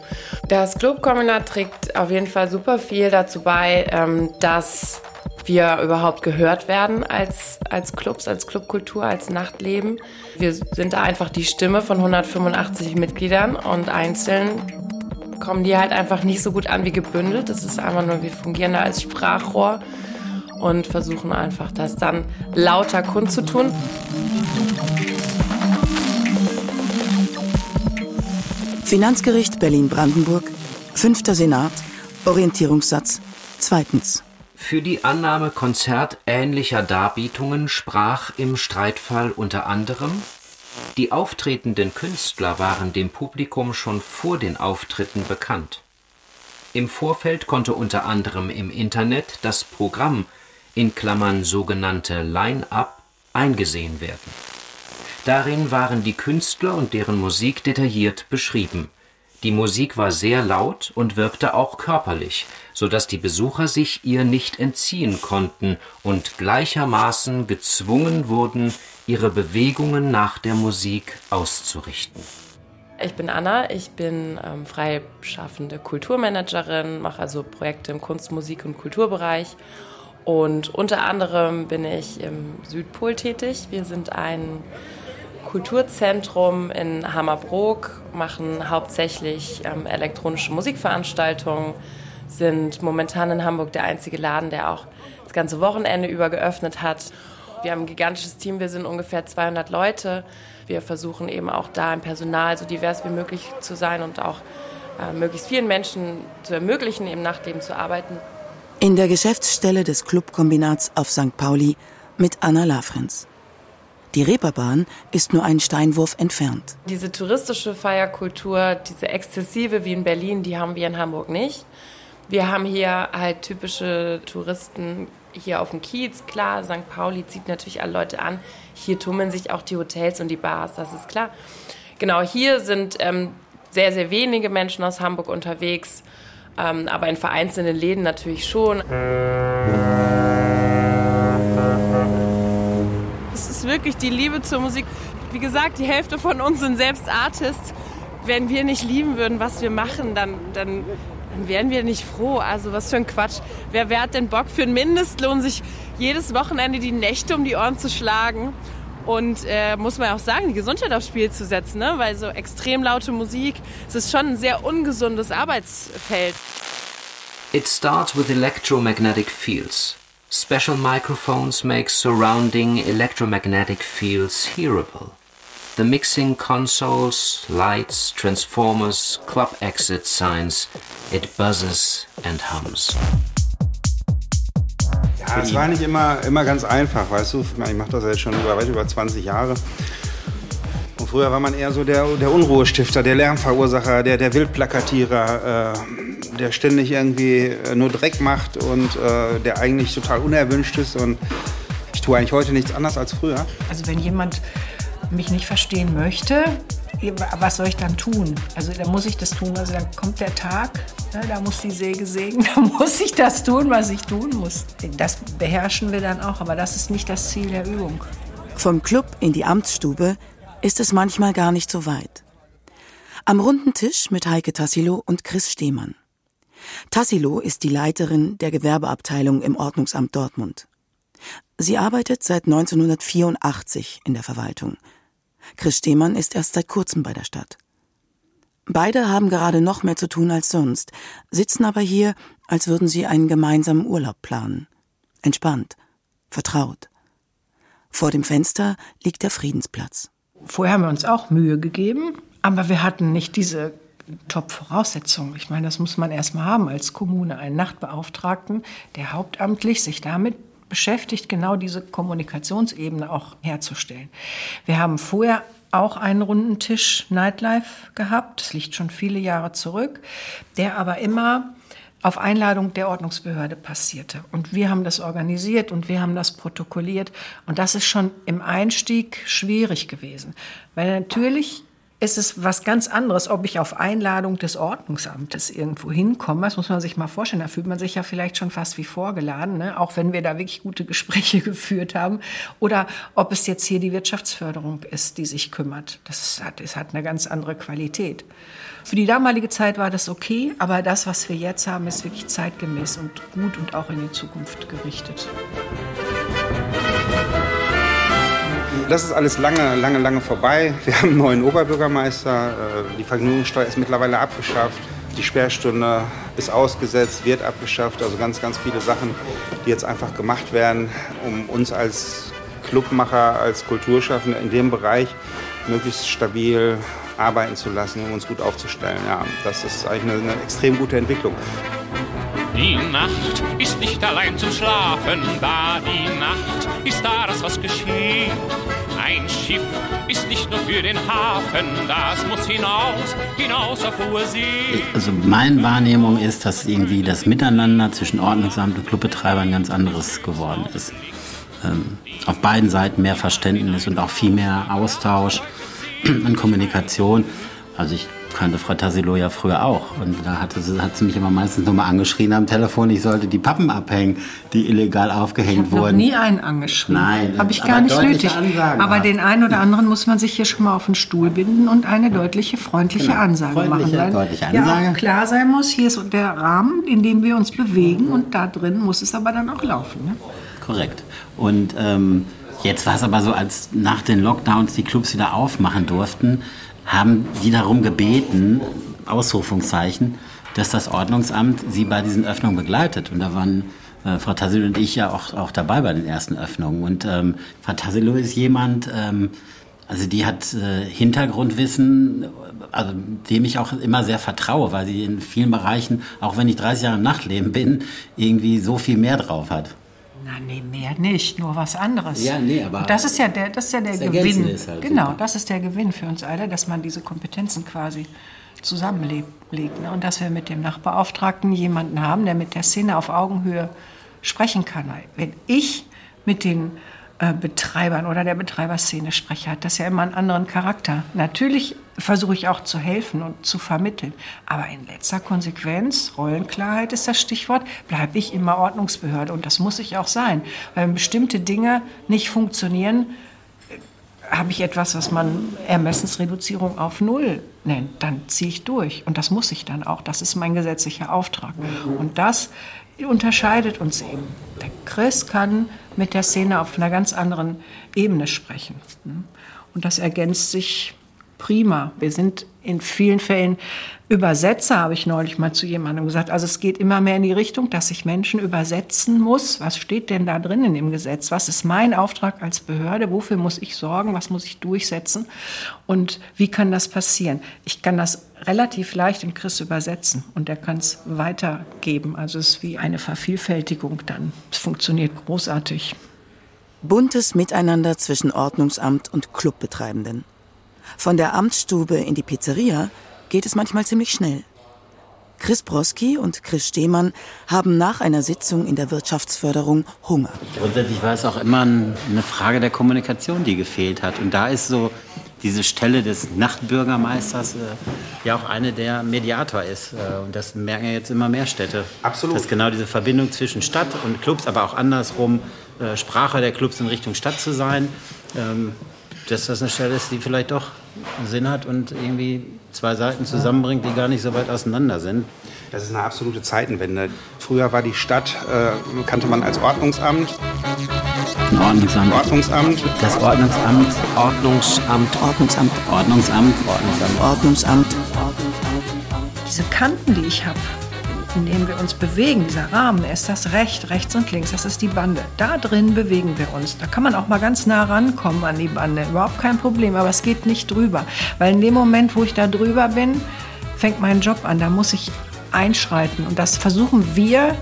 Das Clubkombinat trägt auf jeden Fall super viel dazu bei, ähm, dass wir überhaupt gehört werden als, als Clubs, als Clubkultur, als Nachtleben. Wir sind da einfach die Stimme von 185 Mitgliedern und einzeln kommen die halt einfach nicht so gut an wie gebündelt. Das ist einfach nur, wir fungieren da als Sprachrohr und versuchen einfach das dann lauter kundzutun. Finanzgericht Berlin-Brandenburg, fünfter Senat, Orientierungssatz, zweitens. Für die Annahme konzertähnlicher Darbietungen sprach im Streitfall unter anderem die auftretenden Künstler waren dem Publikum schon vor den Auftritten bekannt. Im Vorfeld konnte unter anderem im Internet das Programm in Klammern sogenannte Line-up eingesehen werden. Darin waren die Künstler und deren Musik detailliert beschrieben. Die Musik war sehr laut und wirkte auch körperlich, so dass die Besucher sich ihr nicht entziehen konnten und gleichermaßen gezwungen wurden, ihre Bewegungen nach der Musik auszurichten. Ich bin Anna, ich bin ähm, freischaffende Kulturmanagerin, mache also Projekte im Kunst-, Musik- und Kulturbereich. Und unter anderem bin ich im Südpol tätig. Wir sind ein Kulturzentrum in Hammerbrook, machen hauptsächlich ähm, elektronische Musikveranstaltungen, sind momentan in Hamburg der einzige Laden, der auch das ganze Wochenende über geöffnet hat wir haben ein gigantisches Team, wir sind ungefähr 200 Leute. Wir versuchen eben auch da im Personal so divers wie möglich zu sein und auch äh, möglichst vielen Menschen zu ermöglichen, im Nachtleben zu arbeiten. In der Geschäftsstelle des Clubkombinats auf St. Pauli mit Anna Lafrenz. Die Reeperbahn ist nur einen Steinwurf entfernt. Diese touristische Feierkultur, diese exzessive wie in Berlin, die haben wir in Hamburg nicht. Wir haben hier halt typische Touristen hier auf dem Kiez, klar, St. Pauli zieht natürlich alle Leute an. Hier tummeln sich auch die Hotels und die Bars, das ist klar. Genau, hier sind ähm, sehr, sehr wenige Menschen aus Hamburg unterwegs, ähm, aber in vereinzelten Läden natürlich schon. Es ist wirklich die Liebe zur Musik. Wie gesagt, die Hälfte von uns sind selbst Artists. Wenn wir nicht lieben würden, was wir machen, dann, dann dann wären wir nicht froh. Also was für ein Quatsch. Wer, wer hat denn Bock für einen Mindestlohn, sich jedes Wochenende die Nächte um die Ohren zu schlagen? Und äh, muss man auch sagen, die Gesundheit aufs Spiel zu setzen, ne? weil so extrem laute Musik, es ist schon ein sehr ungesundes Arbeitsfeld. It starts with electromagnetic fields. Special microphones make surrounding electromagnetic fields hearable. The mixing consoles, lights, transformers, club exit signs. It buzzes and hums. Ja, es war nicht immer, immer ganz einfach, weißt du. Ich mache das jetzt schon über, weit über 20 Jahre. Und früher war man eher so der, der Unruhestifter, der Lärmverursacher, der, der Wildplakatierer, äh, der ständig irgendwie äh, nur Dreck macht und äh, der eigentlich total unerwünscht ist. Und ich tue eigentlich heute nichts anderes als früher. Also wenn jemand mich nicht verstehen möchte, was soll ich dann tun? Also da muss ich das tun. Also dann kommt der Tag, ne, da muss die Säge sägen, (laughs) da muss ich das tun, was ich tun muss. Das beherrschen wir dann auch, aber das ist nicht das Ziel der Übung. Vom Club in die Amtsstube ist es manchmal gar nicht so weit. Am runden Tisch mit Heike Tassilo und Chris Stehmann. Tassilo ist die Leiterin der Gewerbeabteilung im Ordnungsamt Dortmund. Sie arbeitet seit 1984 in der Verwaltung. Chris Stehmann ist erst seit kurzem bei der Stadt. Beide haben gerade noch mehr zu tun als sonst, sitzen aber hier, als würden sie einen gemeinsamen Urlaub planen. Entspannt, vertraut. Vor dem Fenster liegt der Friedensplatz. Vorher haben wir uns auch Mühe gegeben, aber wir hatten nicht diese Top-Voraussetzungen. Ich meine, das muss man erstmal haben als Kommune, einen Nachtbeauftragten, der hauptamtlich sich damit beschäftigt, genau diese Kommunikationsebene auch herzustellen. Wir haben vorher auch einen runden Tisch Nightlife gehabt, das liegt schon viele Jahre zurück, der aber immer auf Einladung der Ordnungsbehörde passierte. Und wir haben das organisiert und wir haben das protokolliert. Und das ist schon im Einstieg schwierig gewesen. Weil natürlich ist es was ganz anderes, ob ich auf Einladung des Ordnungsamtes irgendwo hinkomme. Das muss man sich mal vorstellen. Da fühlt man sich ja vielleicht schon fast wie vorgeladen, ne? auch wenn wir da wirklich gute Gespräche (laughs) geführt haben. Oder ob es jetzt hier die Wirtschaftsförderung ist, die sich kümmert. Das hat, das hat eine ganz andere Qualität. Für die damalige Zeit war das okay, aber das, was wir jetzt haben, ist wirklich zeitgemäß und gut und auch in die Zukunft gerichtet. Das ist alles lange, lange, lange vorbei. Wir haben einen neuen Oberbürgermeister. Äh, die Vergnügungssteuer ist mittlerweile abgeschafft. Die Sperrstunde ist ausgesetzt, wird abgeschafft. Also ganz, ganz viele Sachen, die jetzt einfach gemacht werden, um uns als Clubmacher, als Kulturschaffende in dem Bereich möglichst stabil arbeiten zu lassen, um uns gut aufzustellen. Ja, das ist eigentlich eine, eine extrem gute Entwicklung. Die Nacht ist nicht allein zum Schlafen da, die Nacht ist da, das was geschieht. Ein Schiff ist nicht nur für den Hafen, das muss hinaus, hinaus auf hohe See. Also meine Wahrnehmung ist, dass irgendwie das Miteinander zwischen Ordnungsamt und Clubbetreibern ganz anderes geworden ist. Ähm, auf beiden Seiten mehr Verständnis und auch viel mehr Austausch (clears throat) und Kommunikation. Also ich kannte Frau Tassilo ja früher auch. Und da hatte sie, hat sie mich immer meistens nochmal angeschrien am Telefon, ich sollte die Pappen abhängen, die illegal aufgehängt ich wurden. Noch nie einen angeschrien. Nein, habe ich gar nicht nötig. Ansagen aber gehabt. den einen oder anderen muss man sich hier schon mal auf den Stuhl binden und eine deutliche, freundliche Genau, Ansage freundliche, machen. Deutliche Ja Ansage. auch klar sein muss, hier ist der Rahmen, in dem wir uns bewegen und da drin muss es aber dann auch laufen. Ne? Korrekt. Und ähm, jetzt war es aber so, als nach den Lockdowns die Clubs wieder aufmachen durften, haben die darum gebeten, Ausrufungszeichen, dass das Ordnungsamt sie bei diesen Öffnungen begleitet. Und da waren äh, Frau Tassilo und ich ja auch, auch dabei bei den ersten Öffnungen. Und ähm, Frau Tassilo ist jemand, ähm, also die hat äh, Hintergrundwissen, also dem ich auch immer sehr vertraue, weil sie in vielen Bereichen, auch wenn ich 30 Jahre im Nachtleben bin, irgendwie so viel mehr drauf hat. Na, nee, mehr nicht, nur was anderes. Ja, nee, aber Und das ist ja der, das ist ja der Gewinn. Halt genau, super. das ist der Gewinn für uns alle, dass man diese Kompetenzen quasi zusammenlegt. Ne? Und dass wir mit dem Nachbeauftragten jemanden haben, der mit der Szene auf Augenhöhe sprechen kann. Weil Wenn ich mit den äh, Betreibern oder der Betreiberszene spreche, hat das ja immer einen anderen Charakter. Natürlich versuche ich auch zu helfen und zu vermitteln. Aber in letzter Konsequenz, Rollenklarheit ist das Stichwort, bleibe ich immer Ordnungsbehörde. Und das muss ich auch sein. Weil wenn bestimmte Dinge nicht funktionieren, habe ich etwas, was man Ermessensreduzierung auf Null nennt, dann ziehe ich durch. Und das muss ich dann auch. Das ist mein gesetzlicher Auftrag. Und das unterscheidet uns eben. Der Chris kann mit der Szene auf einer ganz anderen Ebene sprechen. Und das ergänzt sich prima. Wir sind in vielen Fällen Übersetzer, habe ich neulich mal zu jemandem gesagt. Also es geht immer mehr in die Richtung, dass ich Menschen übersetzen muss. Was steht denn da drin in dem Gesetz? Was ist mein Auftrag als Behörde? Wofür muss ich sorgen? Was muss ich durchsetzen? Und wie kann das passieren? Ich kann das relativ leicht in Chris übersetzen und er kann es weitergeben. Also es ist wie eine Vervielfältigung dann. Es funktioniert großartig. Buntes Miteinander zwischen Ordnungsamt und Clubbetreibenden. Von der Amtsstube in die Pizzeria geht es manchmal ziemlich schnell. Chris Broski und Chris Stehmann haben nach einer Sitzung in der Wirtschaftsförderung Hunger. Grundsätzlich war es auch immer eine Frage der Kommunikation, die gefehlt hat. Und da ist so diese Stelle des Nachtbürgermeisters äh, ja auch eine, der Mediator ist. Äh, und das merken ja jetzt immer mehr Städte. Absolut. Dass genau diese Verbindung zwischen Stadt und Clubs, aber auch andersrum, äh, Sprache der Clubs in Richtung Stadt zu sein, ähm, dass das eine Stelle ist, die vielleicht doch Sinn hat und irgendwie zwei Seiten zusammenbringt, die gar nicht so weit auseinander sind. Das ist eine absolute Zeitenwende. Früher war die Stadt, äh, kannte man als Ordnungsamt. Ordnungsamt. Ordnungsamt. Das Ordnungsamt. Ordnungsamt. Ordnungsamt. Ordnungsamt. Ordnungsamt. Ordnungsamt. Diese Kanten, die ich habe, in denen wir uns bewegen, dieser Rahmen, ist das Recht, rechts und links, das ist die Bande. Da drin bewegen wir uns. Da kann man auch mal ganz nah rankommen an die Bande, überhaupt kein Problem, aber es geht nicht drüber. Weil in dem Moment, wo ich da drüber bin, fängt mein Job an, da muss ich einschreiten. Und das versuchen wir,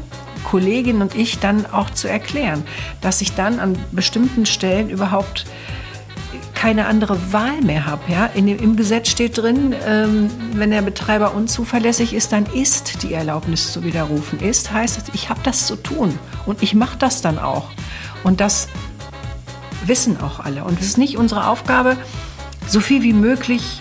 Kollegin und ich, dann auch zu erklären, dass ich dann an bestimmten Stellen überhaupt keine andere Wahl mehr habe. Ja? In dem, Im Gesetz steht drin, ähm, wenn der Betreiber unzuverlässig ist, dann ist die Erlaubnis zu widerrufen. Ist heißt, ich habe das zu tun und ich mache das dann auch. Und das wissen auch alle. Und es ist nicht unsere Aufgabe, so viel wie möglich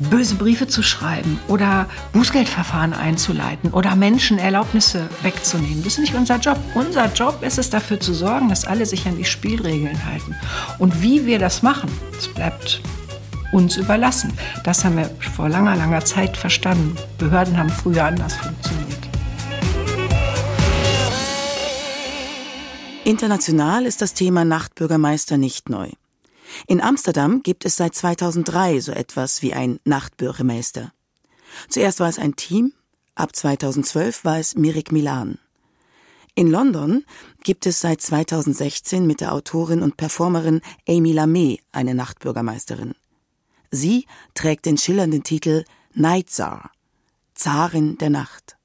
böse Briefe zu schreiben oder Bußgeldverfahren einzuleiten oder Menschen Erlaubnisse wegzunehmen. Das ist nicht unser Job. Unser Job ist es dafür zu sorgen, dass alle sich an die Spielregeln halten. Und wie wir das machen, das bleibt uns überlassen. Das haben wir vor langer, langer Zeit verstanden. Behörden haben früher anders funktioniert. International ist das Thema Nachtbürgermeister nicht neu. In Amsterdam gibt es seit 2003 so etwas wie ein Nachtbürgermeister. Zuerst war es ein Team, ab 2012 war es Mirik Milan. In London gibt es seit 2016 mit der Autorin und Performerin Amy Lamé eine Nachtbürgermeisterin. Sie trägt den schillernden Titel Night Tsar, Zarin der Nacht.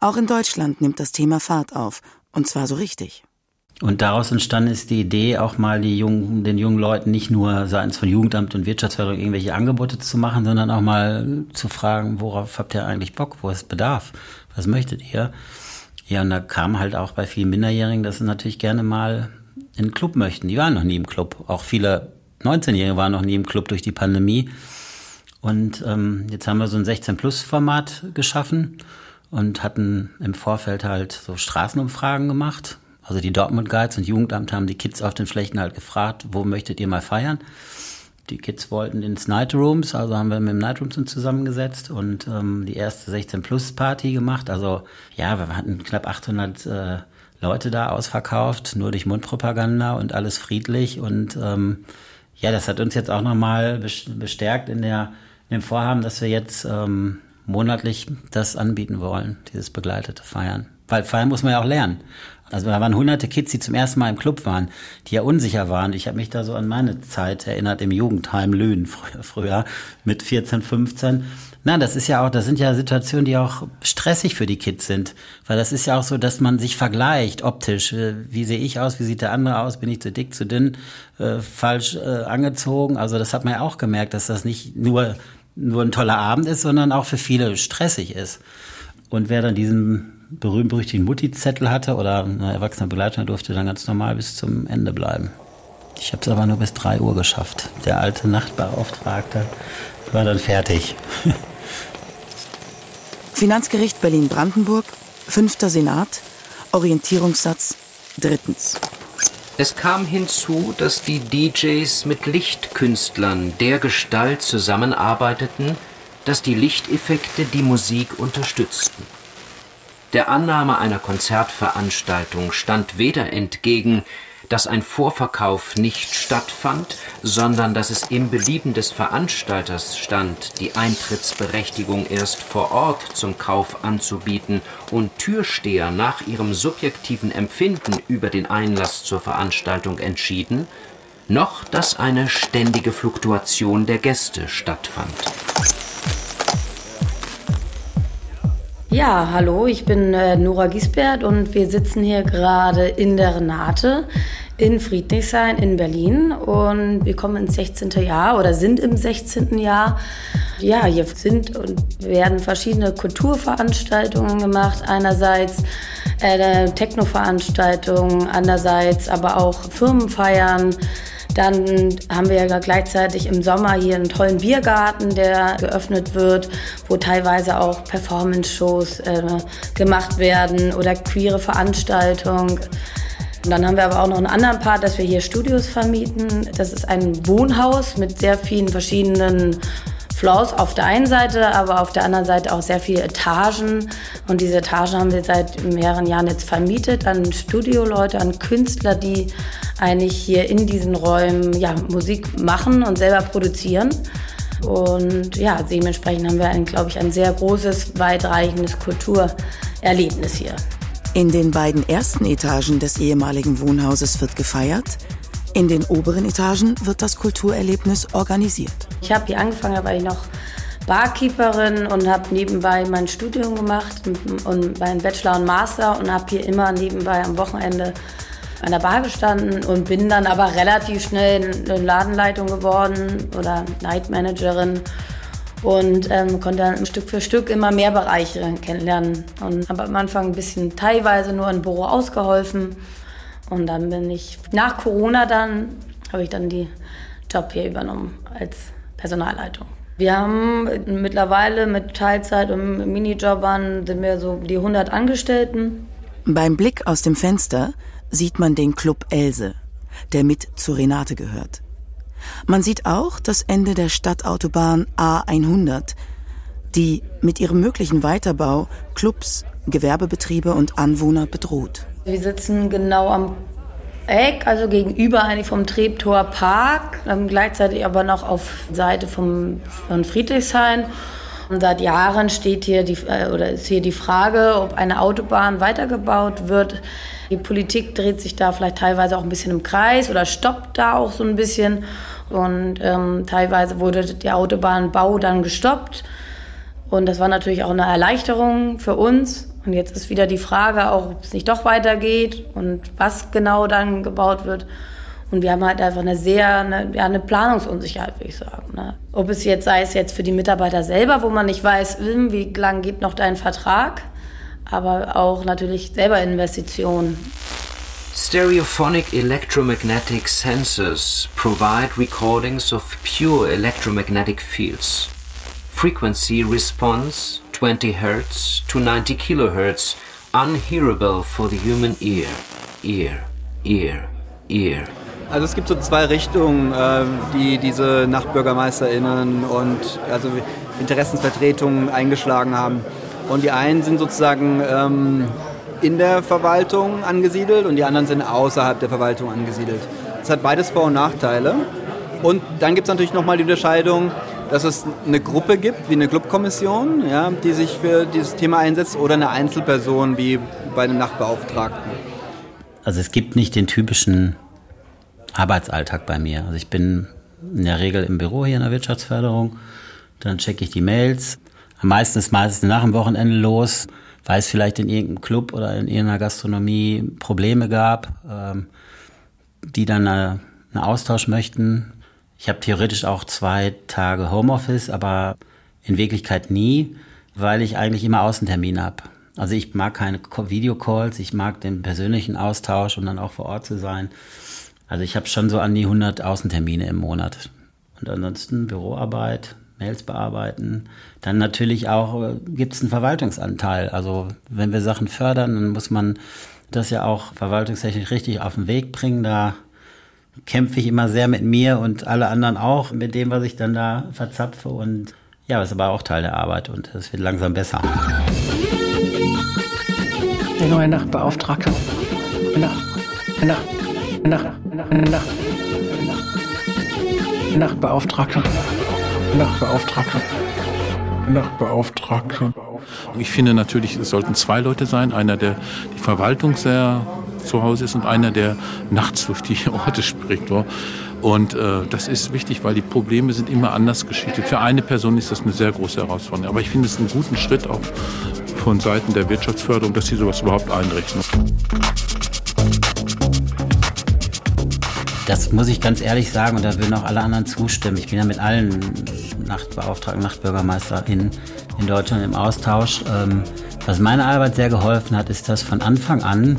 Auch in Deutschland nimmt das Thema Fahrt auf, und zwar so richtig. Und daraus entstanden ist die Idee, auch mal die jungen, den jungen Leuten nicht nur seitens von Jugendamt und Wirtschaftsförderung irgendwelche Angebote zu machen, sondern auch mal zu fragen, worauf habt ihr eigentlich Bock, wo ist Bedarf, was möchtet ihr? Ja, und da kam halt auch bei vielen Minderjährigen, dass sie natürlich gerne mal in einen Club möchten. Die waren noch nie im Club. Auch viele 19-Jährige waren noch nie im Club durch die Pandemie. Und ähm, jetzt haben wir so ein 16-Plus-Format geschaffen und hatten im Vorfeld halt so Straßenumfragen gemacht also die Dortmund Guides und Jugendamt haben die Kids auf den Flächen halt gefragt, wo möchtet ihr mal feiern? Die Kids wollten ins Night Rooms, also haben wir mit dem Night Rooms zusammengesetzt und ähm, die erste 16 Plus Party gemacht. Also ja, wir hatten knapp 800 äh, Leute da ausverkauft, nur durch Mundpropaganda und alles friedlich und ähm, ja, das hat uns jetzt auch nochmal bestärkt in der in dem Vorhaben, dass wir jetzt ähm, monatlich das anbieten wollen, dieses begleitete Feiern. Weil feiern muss man ja auch lernen. Also da waren hunderte Kids, die zum ersten Mal im Club waren, die ja unsicher waren. Ich habe mich da so an meine Zeit erinnert im Jugendheim Löhn (laughs) früher, früher mit 14, 15. Na, das ist ja auch, das sind ja Situationen, die auch stressig für die Kids sind. Weil das ist ja auch so, dass man sich vergleicht optisch. Äh, wie sehe ich aus? Wie sieht der andere aus? Bin ich zu dick, zu dünn, äh, falsch äh, angezogen? Also das hat man ja auch gemerkt, dass das nicht nur, nur ein toller Abend ist, sondern auch für viele stressig ist. Und wer dann diesen berühmt-berüchtigten Mutti-Zettel hatte oder eine erwachsene Begleitung durfte dann ganz normal bis zum Ende bleiben. Ich habe es aber nur bis 3 Uhr geschafft. Der alte Nachtbeauftragte war dann fertig. (laughs) Finanzgericht Berlin-Brandenburg, fünfter Senat, Orientierungssatz, drittens. Es kam hinzu, dass die DJs mit Lichtkünstlern der Gestalt zusammenarbeiteten, dass die Lichteffekte die Musik unterstützten. Der Annahme einer Konzertveranstaltung stand weder entgegen, dass ein Vorverkauf nicht stattfand, sondern dass es im Belieben des Veranstalters stand, die Eintrittsberechtigung erst vor Ort zum Kauf anzubieten und Türsteher nach ihrem subjektiven Empfinden über den Einlass zur Veranstaltung entschieden, noch dass eine ständige Fluktuation der Gäste stattfand. Ja, hallo, ich bin äh, Nora Giesbert und wir sitzen hier gerade in der Renate in Friedrichshain in Berlin und wir kommen ins 16. Jahr oder sind im 16. Jahr. Ja, hier sind und werden verschiedene Kulturveranstaltungen gemacht. Einerseits äh, Techno-Veranstaltungen, andererseits aber auch Firmenfeiern. Dann haben wir ja gleichzeitig im Sommer hier einen tollen Biergarten, der geöffnet wird, wo teilweise auch Performance-Shows äh, gemacht werden oder queere Veranstaltungen. Und dann haben wir aber auch noch einen anderen Part, dass wir hier Studios vermieten. Das ist ein Wohnhaus mit sehr vielen verschiedenen Floors auf der einen Seite, aber auf der anderen Seite auch sehr viele Etagen. Und diese Etagen haben wir seit mehreren Jahren jetzt vermietet an Studioleute, an Künstler, die eigentlich hier in diesen Räumen ja, Musik machen und selber produzieren. Und ja, dementsprechend haben wir, glaube ich, ein sehr großes, weitreichendes Kulturerlebnis hier. In den beiden ersten Etagen des ehemaligen Wohnhauses wird gefeiert. In den oberen Etagen wird das Kulturerlebnis organisiert. Ich habe hier angefangen, weil ich noch Barkeeperin und habe nebenbei mein Studium gemacht und meinen Bachelor und Master und habe hier immer nebenbei am Wochenende an der Bar gestanden und bin dann aber relativ schnell eine Ladenleitung geworden oder Nightmanagerin und ähm, konnte dann Stück für Stück immer mehr Bereiche kennenlernen und habe am Anfang ein bisschen teilweise nur im Büro ausgeholfen und dann bin ich nach Corona dann habe ich dann die Job hier übernommen als Personalleitung. Wir haben mittlerweile mit Teilzeit und Minijobbern sind wir so die 100 Angestellten. Beim Blick aus dem Fenster sieht man den Club Else, der mit zu Renate gehört. Man sieht auch das Ende der Stadtautobahn A100, die mit ihrem möglichen Weiterbau Clubs, Gewerbebetriebe und Anwohner bedroht. Wir sitzen genau am Eck, also gegenüber eigentlich vom Treptor Park, gleichzeitig aber noch auf Seite vom, von Friedrichshain. Und seit Jahren steht hier die, äh, oder ist hier die Frage, ob eine Autobahn weitergebaut wird. Die Politik dreht sich da vielleicht teilweise auch ein bisschen im Kreis oder stoppt da auch so ein bisschen. Und ähm, teilweise wurde der Autobahnbau dann gestoppt. Und das war natürlich auch eine Erleichterung für uns. Und jetzt ist wieder die Frage, auch ob es nicht doch weitergeht und was genau dann gebaut wird. Und wir haben halt einfach eine sehr, eine, ja, eine Planungsunsicherheit, würde ich sagen. Ne? Ob es jetzt sei es jetzt für die Mitarbeiter selber, wo man nicht weiß, hm, wie lang geht noch dein Vertrag, aber auch natürlich selber Investitionen. Stereophonic electromagnetic sensors provide recordings of pure electromagnetic fields. Frequency response 20 Hz to 90 kHz, unhearable for the human ear. Ear, ear, ear. Also es gibt so zwei Richtungen, äh, die diese NachbürgermeisterInnen und also Interessensvertretungen eingeschlagen haben. Und die einen sind sozusagen ähm, in der Verwaltung angesiedelt und die anderen sind außerhalb der Verwaltung angesiedelt. Das hat beides Vor- und Nachteile. Und dann gibt es natürlich nochmal die Unterscheidung, dass es eine Gruppe gibt, wie eine Clubkommission, ja, die sich für dieses Thema einsetzt, oder eine Einzelperson, wie bei einem Nachtbeauftragten. Also es gibt nicht den typischen Arbeitsalltag bei mir. Also ich bin in der Regel im Büro hier in der Wirtschaftsförderung, dann checke ich die Mails, am meisten ist meistens nach dem Wochenende los, weil es vielleicht in irgendeinem Club oder in irgendeiner Gastronomie Probleme gab, ähm, die dann einen Austausch möchten. Ich habe theoretisch auch zwei Tage Homeoffice, aber in Wirklichkeit nie, weil ich eigentlich immer Außentermine habe. Also ich mag keine Videocalls, ich mag den persönlichen Austausch und dann auch vor Ort zu sein. Also ich habe schon so an die 100 Außentermine im Monat. Und ansonsten Büroarbeit, Mails bearbeiten. Dann natürlich auch äh, gibt es einen Verwaltungsanteil. Also wenn wir Sachen fördern, dann muss man das ja auch verwaltungstechnisch richtig auf den Weg bringen. Da kämpfe ich immer sehr mit mir und alle anderen auch mit dem, was ich dann da verzapfe. Und ja, das ist aber auch Teil der Arbeit und es wird langsam besser. Der neue Nachtbeauftragte. Nacht. Nacht. Nacht, Nacht, Nacht, Nachtbeauftragter, Nachtbeauftragter, Nachtbeauftragter. Ich finde natürlich, es sollten zwei Leute sein. Einer, der die Verwaltung sehr zu Hause ist und einer, der nachts durch die (laughs) Orte springt. Und äh, das ist wichtig, weil die Probleme sind immer anders geschichtet. Für eine Person ist das eine sehr große Herausforderung. Aber ich finde es einen guten Schritt auch von Seiten der Wirtschaftsförderung, dass sie sowas überhaupt einrichten. Das muss ich ganz ehrlich sagen und da würden auch alle anderen zustimmen. Ich bin ja mit allen Nachtbeauftragten, NachtbürgermeisterInnen in Deutschland im Austausch. Ähm, was meine Arbeit sehr geholfen hat, ist, dass von Anfang an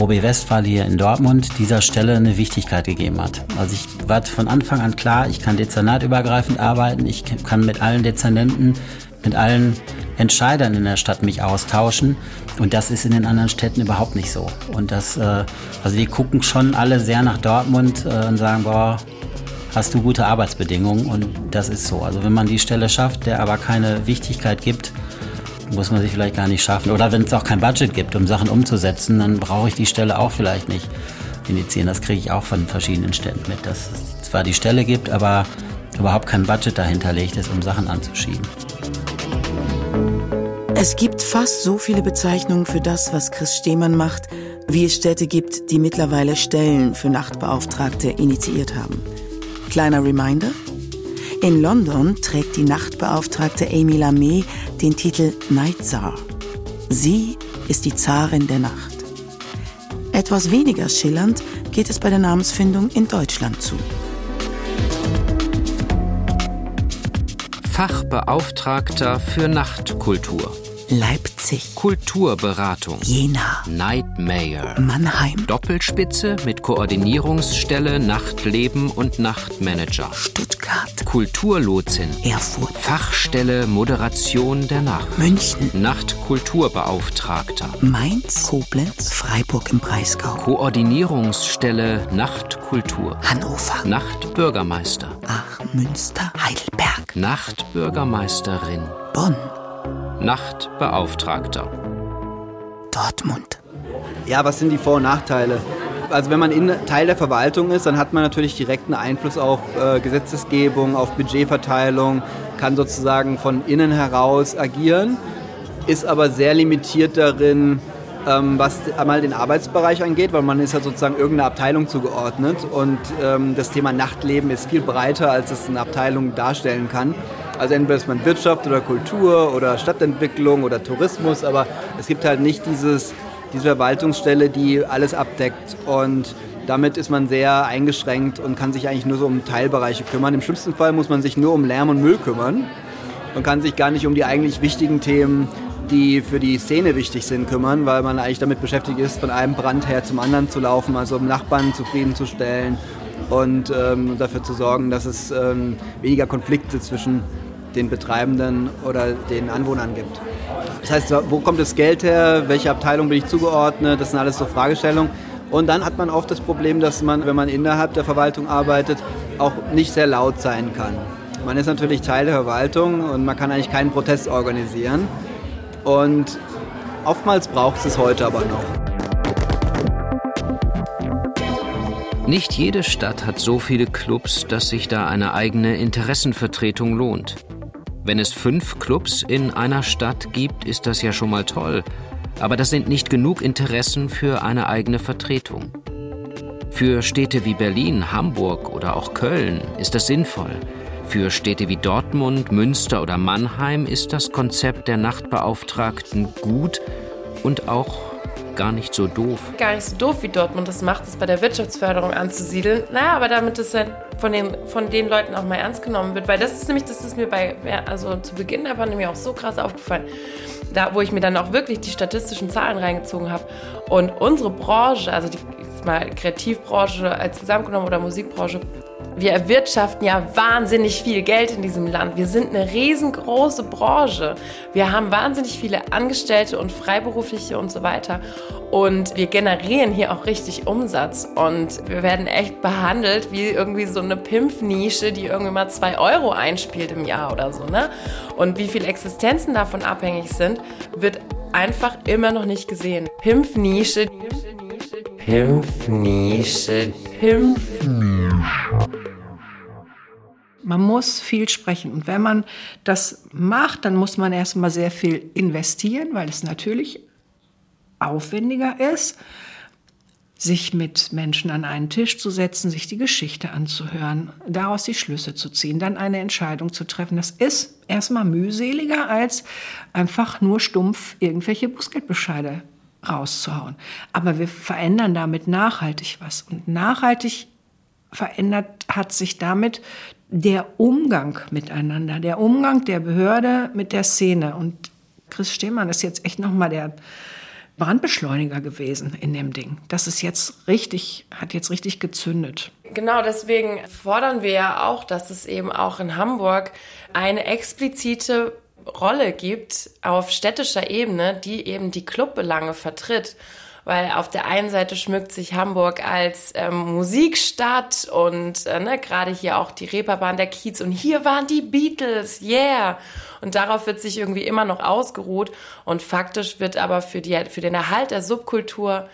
OB Westphal hier in Dortmund dieser Stelle eine Wichtigkeit gegeben hat. Also ich war von Anfang an klar, ich kann dezernatübergreifend arbeiten, ich kann mit allen Dezernenten, mit allen Entscheidern in der Stadt mich austauschen. Und das ist in den anderen Städten überhaupt nicht so. Und das, äh, also die gucken schon alle sehr nach Dortmund äh, und sagen, boah, hast du gute Arbeitsbedingungen und das ist so. Also wenn man die Stelle schafft, der aber keine Wichtigkeit gibt, muss man sich vielleicht gar nicht schaffen. Oder wenn es auch kein Budget gibt, um Sachen umzusetzen, dann brauche ich die Stelle auch vielleicht nicht initiieren. Das kriege ich auch von verschiedenen Städten mit, dass es zwar die Stelle gibt, aber überhaupt kein Budget dahinter legt ist, um Sachen anzuschieben. Es gibt fast so viele Bezeichnungen für das, was Chris Stehmann macht, wie es Städte gibt, die mittlerweile Stellen für Nachtbeauftragte initiiert haben. Kleiner Reminder, in London trägt die Nachtbeauftragte Amy Lamé den Titel Night Tsar. Sie ist die Zarin der Nacht. Etwas weniger schillernd geht es bei der Namensfindung in Deutschland zu. Fachbeauftragter für Nachtkultur. Leipzig, Kulturberatung, Jena, Nightmare, Mannheim, Doppelspitze mit Koordinierungsstelle Nachtleben und Nachtmanager, Stuttgart, Kulturlotsin, Erfurt, Fachstelle Moderation der Nacht, München, Nachtkulturbeauftragter, Mainz, Koblenz, Freiburg im Breisgau, Koordinierungsstelle Nachtkultur, Hannover, Nachtbürgermeister, Aachen, Münster, Heidelberg, Nachtbürgermeisterin, Bonn, Nachtbeauftragter. Dortmund. Ja, was sind die Vor- und Nachteile? Also wenn man in, Teil der Verwaltung ist, dann hat man natürlich direkten Einfluss auf äh, Gesetzesgebung, auf Budgetverteilung, kann sozusagen von innen heraus agieren, ist aber sehr limitiert darin, ähm, was einmal den Arbeitsbereich angeht, weil man ist ja sozusagen irgendeiner Abteilung zugeordnet und ähm, das Thema Nachtleben ist viel breiter, als es eine Abteilung darstellen kann. Also entweder ist man Wirtschaft oder Kultur oder Stadtentwicklung oder Tourismus, aber es gibt halt nicht dieses, diese Verwaltungsstelle, die alles abdeckt und damit ist man sehr eingeschränkt und kann sich eigentlich nur so um Teilbereiche kümmern. Im schlimmsten Fall muss man sich nur um Lärm und Müll kümmern und kann sich gar nicht um die eigentlich wichtigen Themen, die für die Szene wichtig sind, kümmern, weil man eigentlich damit beschäftigt ist, von einem Brandherd zum anderen zu laufen, also um Nachbarn zufriedenzustellen und ähm, dafür zu sorgen, dass es ähm, weniger Konflikte zwischen den Betreibenden oder den Anwohnern gibt. Das heißt, wo kommt das Geld her? Welche Abteilung bin ich zugeordnet? Das sind alles so Fragestellungen. Und dann hat man oft das Problem, dass man, wenn man innerhalb der Verwaltung arbeitet, auch nicht sehr laut sein kann. Man ist natürlich Teil der Verwaltung und man kann eigentlich keinen Protest organisieren. Und oftmals braucht es heute aber noch. Nicht jede Stadt hat so viele Clubs, dass sich da eine eigene Interessenvertretung lohnt. Wenn es fünf Clubs in einer Stadt gibt, ist das ja schon mal toll. Aber das sind nicht genug Interessen für eine eigene Vertretung. Für Städte wie Berlin, Hamburg oder auch Köln ist das sinnvoll. Für Städte wie Dortmund, Münster oder Mannheim ist das Konzept der Nachtbeauftragten gut und auch gar nicht so doof. Gar nicht so doof, wie Dortmund das macht, es bei der Wirtschaftsförderung anzusiedeln. Naja, aber damit es dann von den, von den Leuten auch mal ernst genommen wird. Weil das ist nämlich, das ist mir bei, also zu Beginn der Pandemie auch so krass aufgefallen. Da, wo ich mir dann auch wirklich die statistischen Zahlen reingezogen habe. Und unsere Branche, also die mal Kreativbranche als gesamtgenommen oder Musikbranche, wir erwirtschaften ja wahnsinnig viel Geld in diesem Land. Wir sind eine riesengroße Branche. Wir haben wahnsinnig viele Angestellte und Freiberufliche und so weiter. Und wir generieren hier auch richtig Umsatz. Und wir werden echt behandelt wie irgendwie so eine Pimpfnische, die irgendwie mal zwei Euro einspielt im Jahr oder so. Ne? Und wie viele Existenzen davon abhängig sind, wird einfach immer noch nicht gesehen. Pimpfnische. Pimpfniese. Pimpfniese. Man muss viel sprechen. Und wenn man das macht, dann muss man erstmal sehr viel investieren, weil es natürlich aufwendiger ist, sich mit Menschen an einen Tisch zu setzen, sich die Geschichte anzuhören, daraus die Schlüsse zu ziehen, dann eine Entscheidung zu treffen. Das ist erstmal mühseliger, als einfach nur stumpf irgendwelche Bußgeldbescheide rauszuhauen. Aber wir verändern damit nachhaltig was. Und nachhaltig verändert hat sich damit der Umgang miteinander, der Umgang der Behörde mit der Szene. Und Chris Stehmann ist jetzt echt nochmal der Brandbeschleuniger gewesen in dem Ding. Das ist jetzt richtig, hat jetzt richtig gezündet. Genau, deswegen fordern wir ja auch, dass es eben auch in Hamburg eine explizite Rolle gibt auf städtischer Ebene, die eben die Clubbelange vertritt weil auf der einen Seite schmückt sich Hamburg als ähm, Musikstadt und äh, ne, gerade hier auch die Reeperbahn der Kiez und hier waren die Beatles, yeah. Und darauf wird sich irgendwie immer noch ausgeruht und faktisch wird aber für, die, für den Erhalt der Subkultur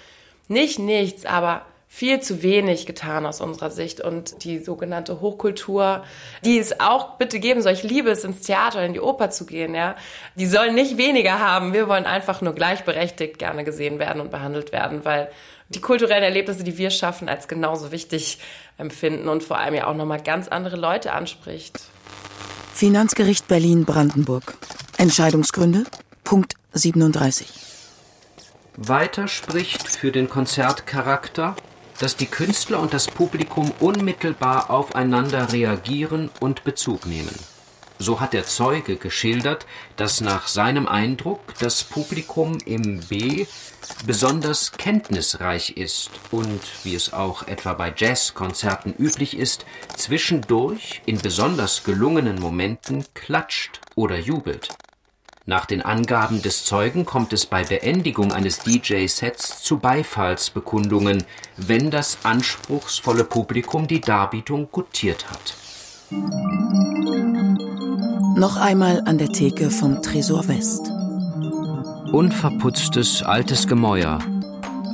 nicht nichts, aber viel zu wenig getan aus unserer Sicht. Und die sogenannte Hochkultur, die es auch bitte geben soll, ich liebe es, ins Theater, in die Oper zu gehen, ja, die sollen nicht weniger haben. Wir wollen einfach nur gleichberechtigt gerne gesehen werden und behandelt werden, weil die kulturellen Erlebnisse, die wir schaffen, als genauso wichtig empfinden und vor allem ja auch nochmal ganz andere Leute anspricht. Finanzgericht Berlin-Brandenburg. Entscheidungsgründe? Punkt 37. Weiter spricht für den Konzertcharakter dass die Künstler und das Publikum unmittelbar aufeinander reagieren und Bezug nehmen. So hat der Zeuge geschildert, dass nach seinem Eindruck das Publikum im B besonders kenntnisreich ist und, wie es auch etwa bei Jazzkonzerten üblich ist, zwischendurch in besonders gelungenen Momenten klatscht oder jubelt. Nach den Angaben des Zeugen kommt es bei Beendigung eines DJ-Sets zu Beifallsbekundungen, wenn das anspruchsvolle Publikum die Darbietung gutiert hat. Noch einmal an der Theke vom Tresor West. Unverputztes altes Gemäuer.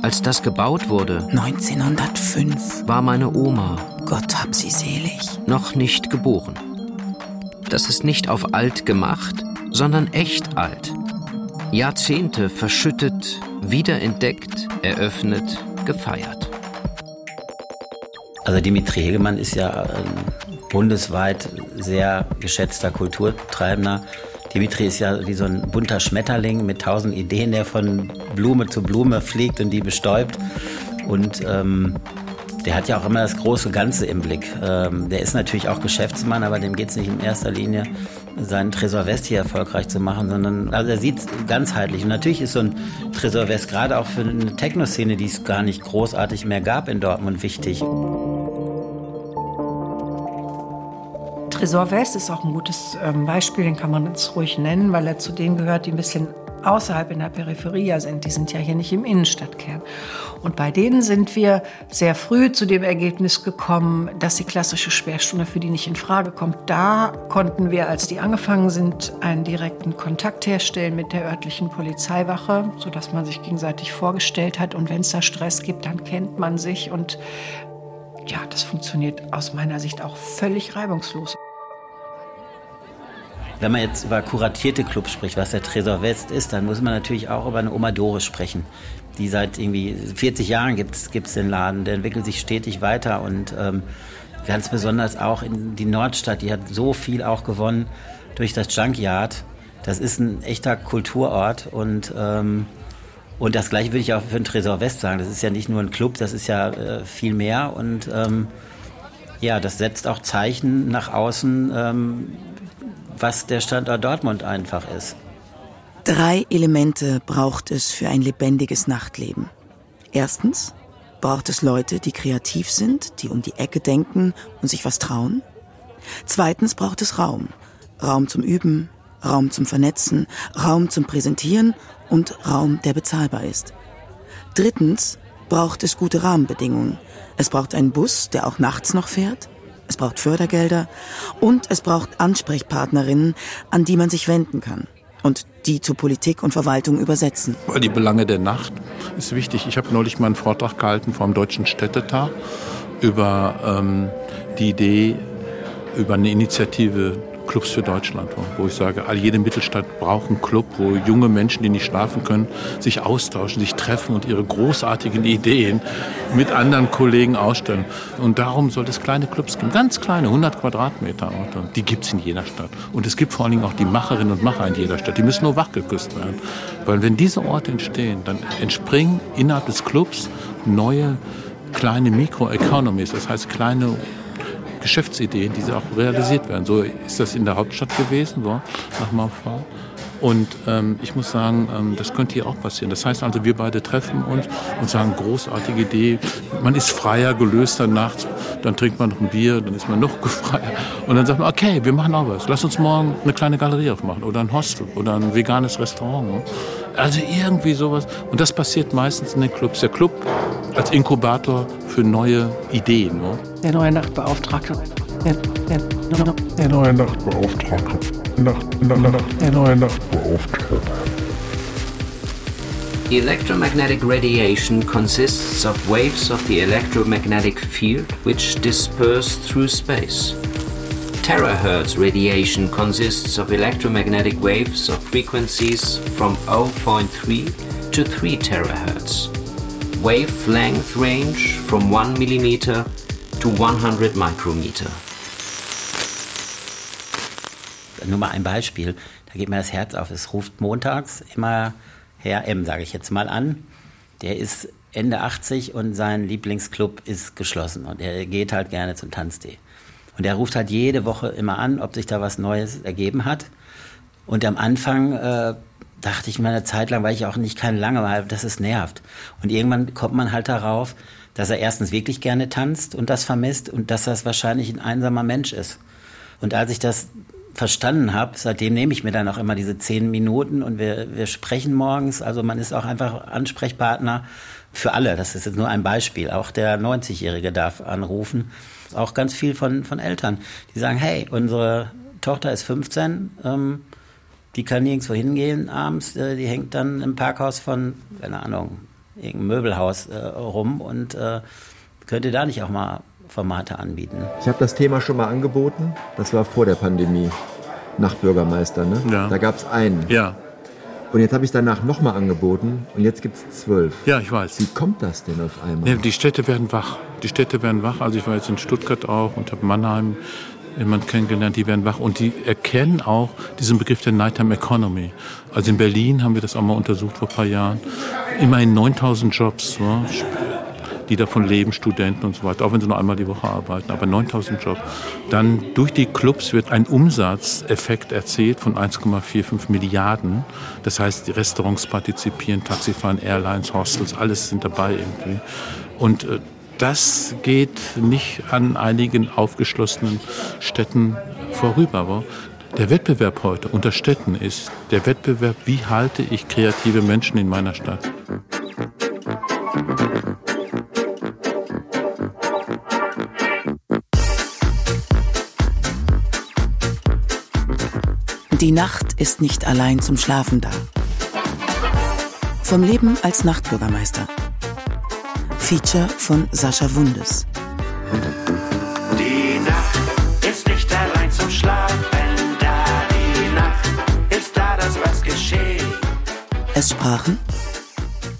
Als das gebaut wurde, 1905, war meine Oma, Gott hab sie selig, noch nicht geboren. Das ist nicht auf alt gemacht, sondern echt alt. Jahrzehnte verschüttet, wiederentdeckt, eröffnet, gefeiert. Also Dimitri Hegemann ist ja ein bundesweit sehr geschätzter Kulturtreibender. Dimitri ist ja wie so ein bunter Schmetterling mit tausend Ideen, der von Blume zu Blume fliegt und die bestäubt. Und ähm, der hat ja auch immer das große Ganze im Blick. Ähm, der ist natürlich auch Geschäftsmann, aber dem geht es nicht in erster Linie, seinen Tresor West hier erfolgreich zu machen, sondern also er sieht ganzheitlich. Und natürlich ist so ein Tresor West gerade auch für eine Techno-Szene, die es gar nicht großartig mehr gab in Dortmund, wichtig. Tresor West ist auch ein gutes ähm, Beispiel, den kann man jetzt ruhig nennen, weil er zu denen gehört, die ein bisschen außerhalb in der Peripherie sind. Die sind ja hier nicht im Innenstadtkern. Und bei denen sind wir sehr früh zu dem Ergebnis gekommen, dass die klassische Sperrstunde für die nicht in Frage kommt. Da konnten wir, als die angefangen sind, einen direkten Kontakt herstellen mit der örtlichen Polizeiwache, sodass man sich gegenseitig vorgestellt hat. Und wenn es da Stress gibt, dann kennt man sich. Und ja, das funktioniert aus meiner Sicht auch völlig reibungslos. Wenn man jetzt über kuratierte Clubs spricht, was der Tresor West ist, dann muss man natürlich auch über eine Oma Doris sprechen. Die seit irgendwie 40 Jahren gibt es den Laden, der entwickelt sich stetig weiter und ähm, ganz besonders auch in die Nordstadt, die hat so viel auch gewonnen durch das Junkyard. Das ist ein echter Kulturort und ähm, und das gleiche würde ich auch für den Tresor West sagen. Das ist ja nicht nur ein Club, das ist ja äh, viel mehr und ähm, ja, das setzt auch Zeichen nach außen, ähm, was der Standort Dortmund einfach ist. Drei Elemente braucht es für ein lebendiges Nachtleben. Erstens braucht es Leute, die kreativ sind, die um die Ecke denken und sich was trauen. Zweitens braucht es Raum. Raum zum Üben, Raum zum Vernetzen, Raum zum Präsentieren und Raum, der bezahlbar ist. Drittens braucht es gute Rahmenbedingungen. Es braucht einen Bus, der auch nachts noch fährt es braucht Fördergelder und es braucht Ansprechpartnerinnen, an die man sich wenden kann. und die zu Politik und Verwaltung übersetzen. Die Belange der Nacht ist wichtig. Ich habe neulich mal einen Vortrag gehalten vom Deutschen Städtetag über ähm, die Idee, über eine Initiative Clubs für Deutschland, wo ich sage, jede Mittelstadt braucht einen Club, wo junge Menschen, die nicht schlafen können, sich austauschen, sich treffen und ihre großartigen Ideen mit anderen Kollegen ausstellen. Und darum soll es kleine Clubs geben, ganz kleine, 100 Quadratmeter Orte. Die gibt es in jeder Stadt. Und es gibt vor allen Dingen auch die Macherinnen und Macher in jeder Stadt. Die müssen nur wachgeküsst werden. Weil wenn diese Orte entstehen, dann entspringen innerhalb des Clubs neue kleine Microeconomies, das heißt kleine Geschäftsideen, die auch realisiert werden. So ist das in der Hauptstadt gewesen, so, nach Fall. Und ähm, ich muss sagen, ähm, das könnte hier auch passieren. Das heißt also, wir beide treffen uns und sagen, großartige Idee. Man ist freier, gelöster nachts. Dann trinkt man noch ein Bier, dann ist man noch (laughs) freier. Und dann sagt man, okay, wir machen auch was. Lass uns morgen eine kleine Galerie aufmachen oder ein Hostel oder ein veganes Restaurant. Also irgendwie sowas. Und das passiert meistens in den Clubs. Der Club als Inkubator für neue Ideen. Ne? Der neue Nachtbeauftragte. Electromagnetic radiation consists of waves of the electromagnetic field which disperse through space. Terahertz radiation consists of electromagnetic waves of frequencies from 0.3 to 3 terahertz. Wavelength range from 1 millimeter to 100 micrometer. Nur mal ein Beispiel, da geht mir das Herz auf. Es ruft montags immer Herr M, sage ich jetzt mal an. Der ist Ende 80 und sein Lieblingsclub ist geschlossen und er geht halt gerne zum Tanztee. Und er ruft halt jede Woche immer an, ob sich da was Neues ergeben hat. Und am Anfang äh, dachte ich mir eine Zeit lang, weil ich auch nicht keine lange war, dass es nervt. Und irgendwann kommt man halt darauf, dass er erstens wirklich gerne tanzt und das vermisst und dass das wahrscheinlich ein einsamer Mensch ist. Und als ich das verstanden habe, seitdem nehme ich mir dann auch immer diese zehn Minuten und wir, wir sprechen morgens. Also man ist auch einfach Ansprechpartner für alle. Das ist jetzt nur ein Beispiel. Auch der 90-Jährige darf anrufen auch ganz viel von, von Eltern, die sagen, hey, unsere Tochter ist 15, ähm, die kann nirgendwo hingehen abends, äh, die hängt dann im Parkhaus von, keine Ahnung, irgendeinem Möbelhaus äh, rum und äh, könnte da nicht auch mal Formate anbieten. Ich habe das Thema schon mal angeboten, das war vor der Pandemie, Nachtbürgermeister, ne? Ja. Da gab es einen. Ja. Und jetzt habe ich danach nochmal angeboten und jetzt gibt es zwölf. Ja, ich weiß. Wie kommt das denn auf einmal? Ja, die Städte werden wach. Die Städte werden wach. Also ich war jetzt in Stuttgart auch und habe Mannheim jemand kennengelernt, die werden wach und die erkennen auch diesen Begriff der Nighttime Economy. Also in Berlin haben wir das auch mal untersucht vor ein paar Jahren. Immerhin 9000 Jobs. Ne? Die davon leben, Studenten und so weiter, auch wenn sie nur einmal die Woche arbeiten, aber 9000 Jobs. Dann durch die Clubs wird ein Umsatzeffekt erzielt von 1,45 Milliarden. Das heißt, die Restaurants partizipieren, Taxifahren, Airlines, Hostels, alles sind dabei irgendwie. Und äh, das geht nicht an einigen aufgeschlossenen Städten vorüber. Der Wettbewerb heute unter Städten ist der Wettbewerb, wie halte ich kreative Menschen in meiner Stadt. Die Nacht ist nicht allein zum Schlafen da. Vom Leben als Nachtbürgermeister. Feature von Sascha Wundes. Die Nacht ist nicht allein zum Schlafen da. Die Nacht ist da, das was geschieht. Es sprachen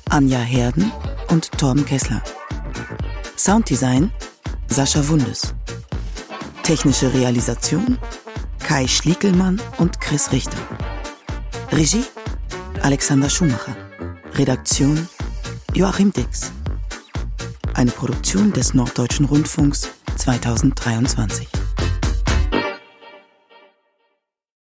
Anja Herden und Torben Kessler. Sounddesign Sascha Wundes. Technische Realisation Kai Schliekelmann und Chris Richter. Regie Alexander Schumacher. Redaktion Joachim Dix. Eine Produktion des Norddeutschen Rundfunks 2023.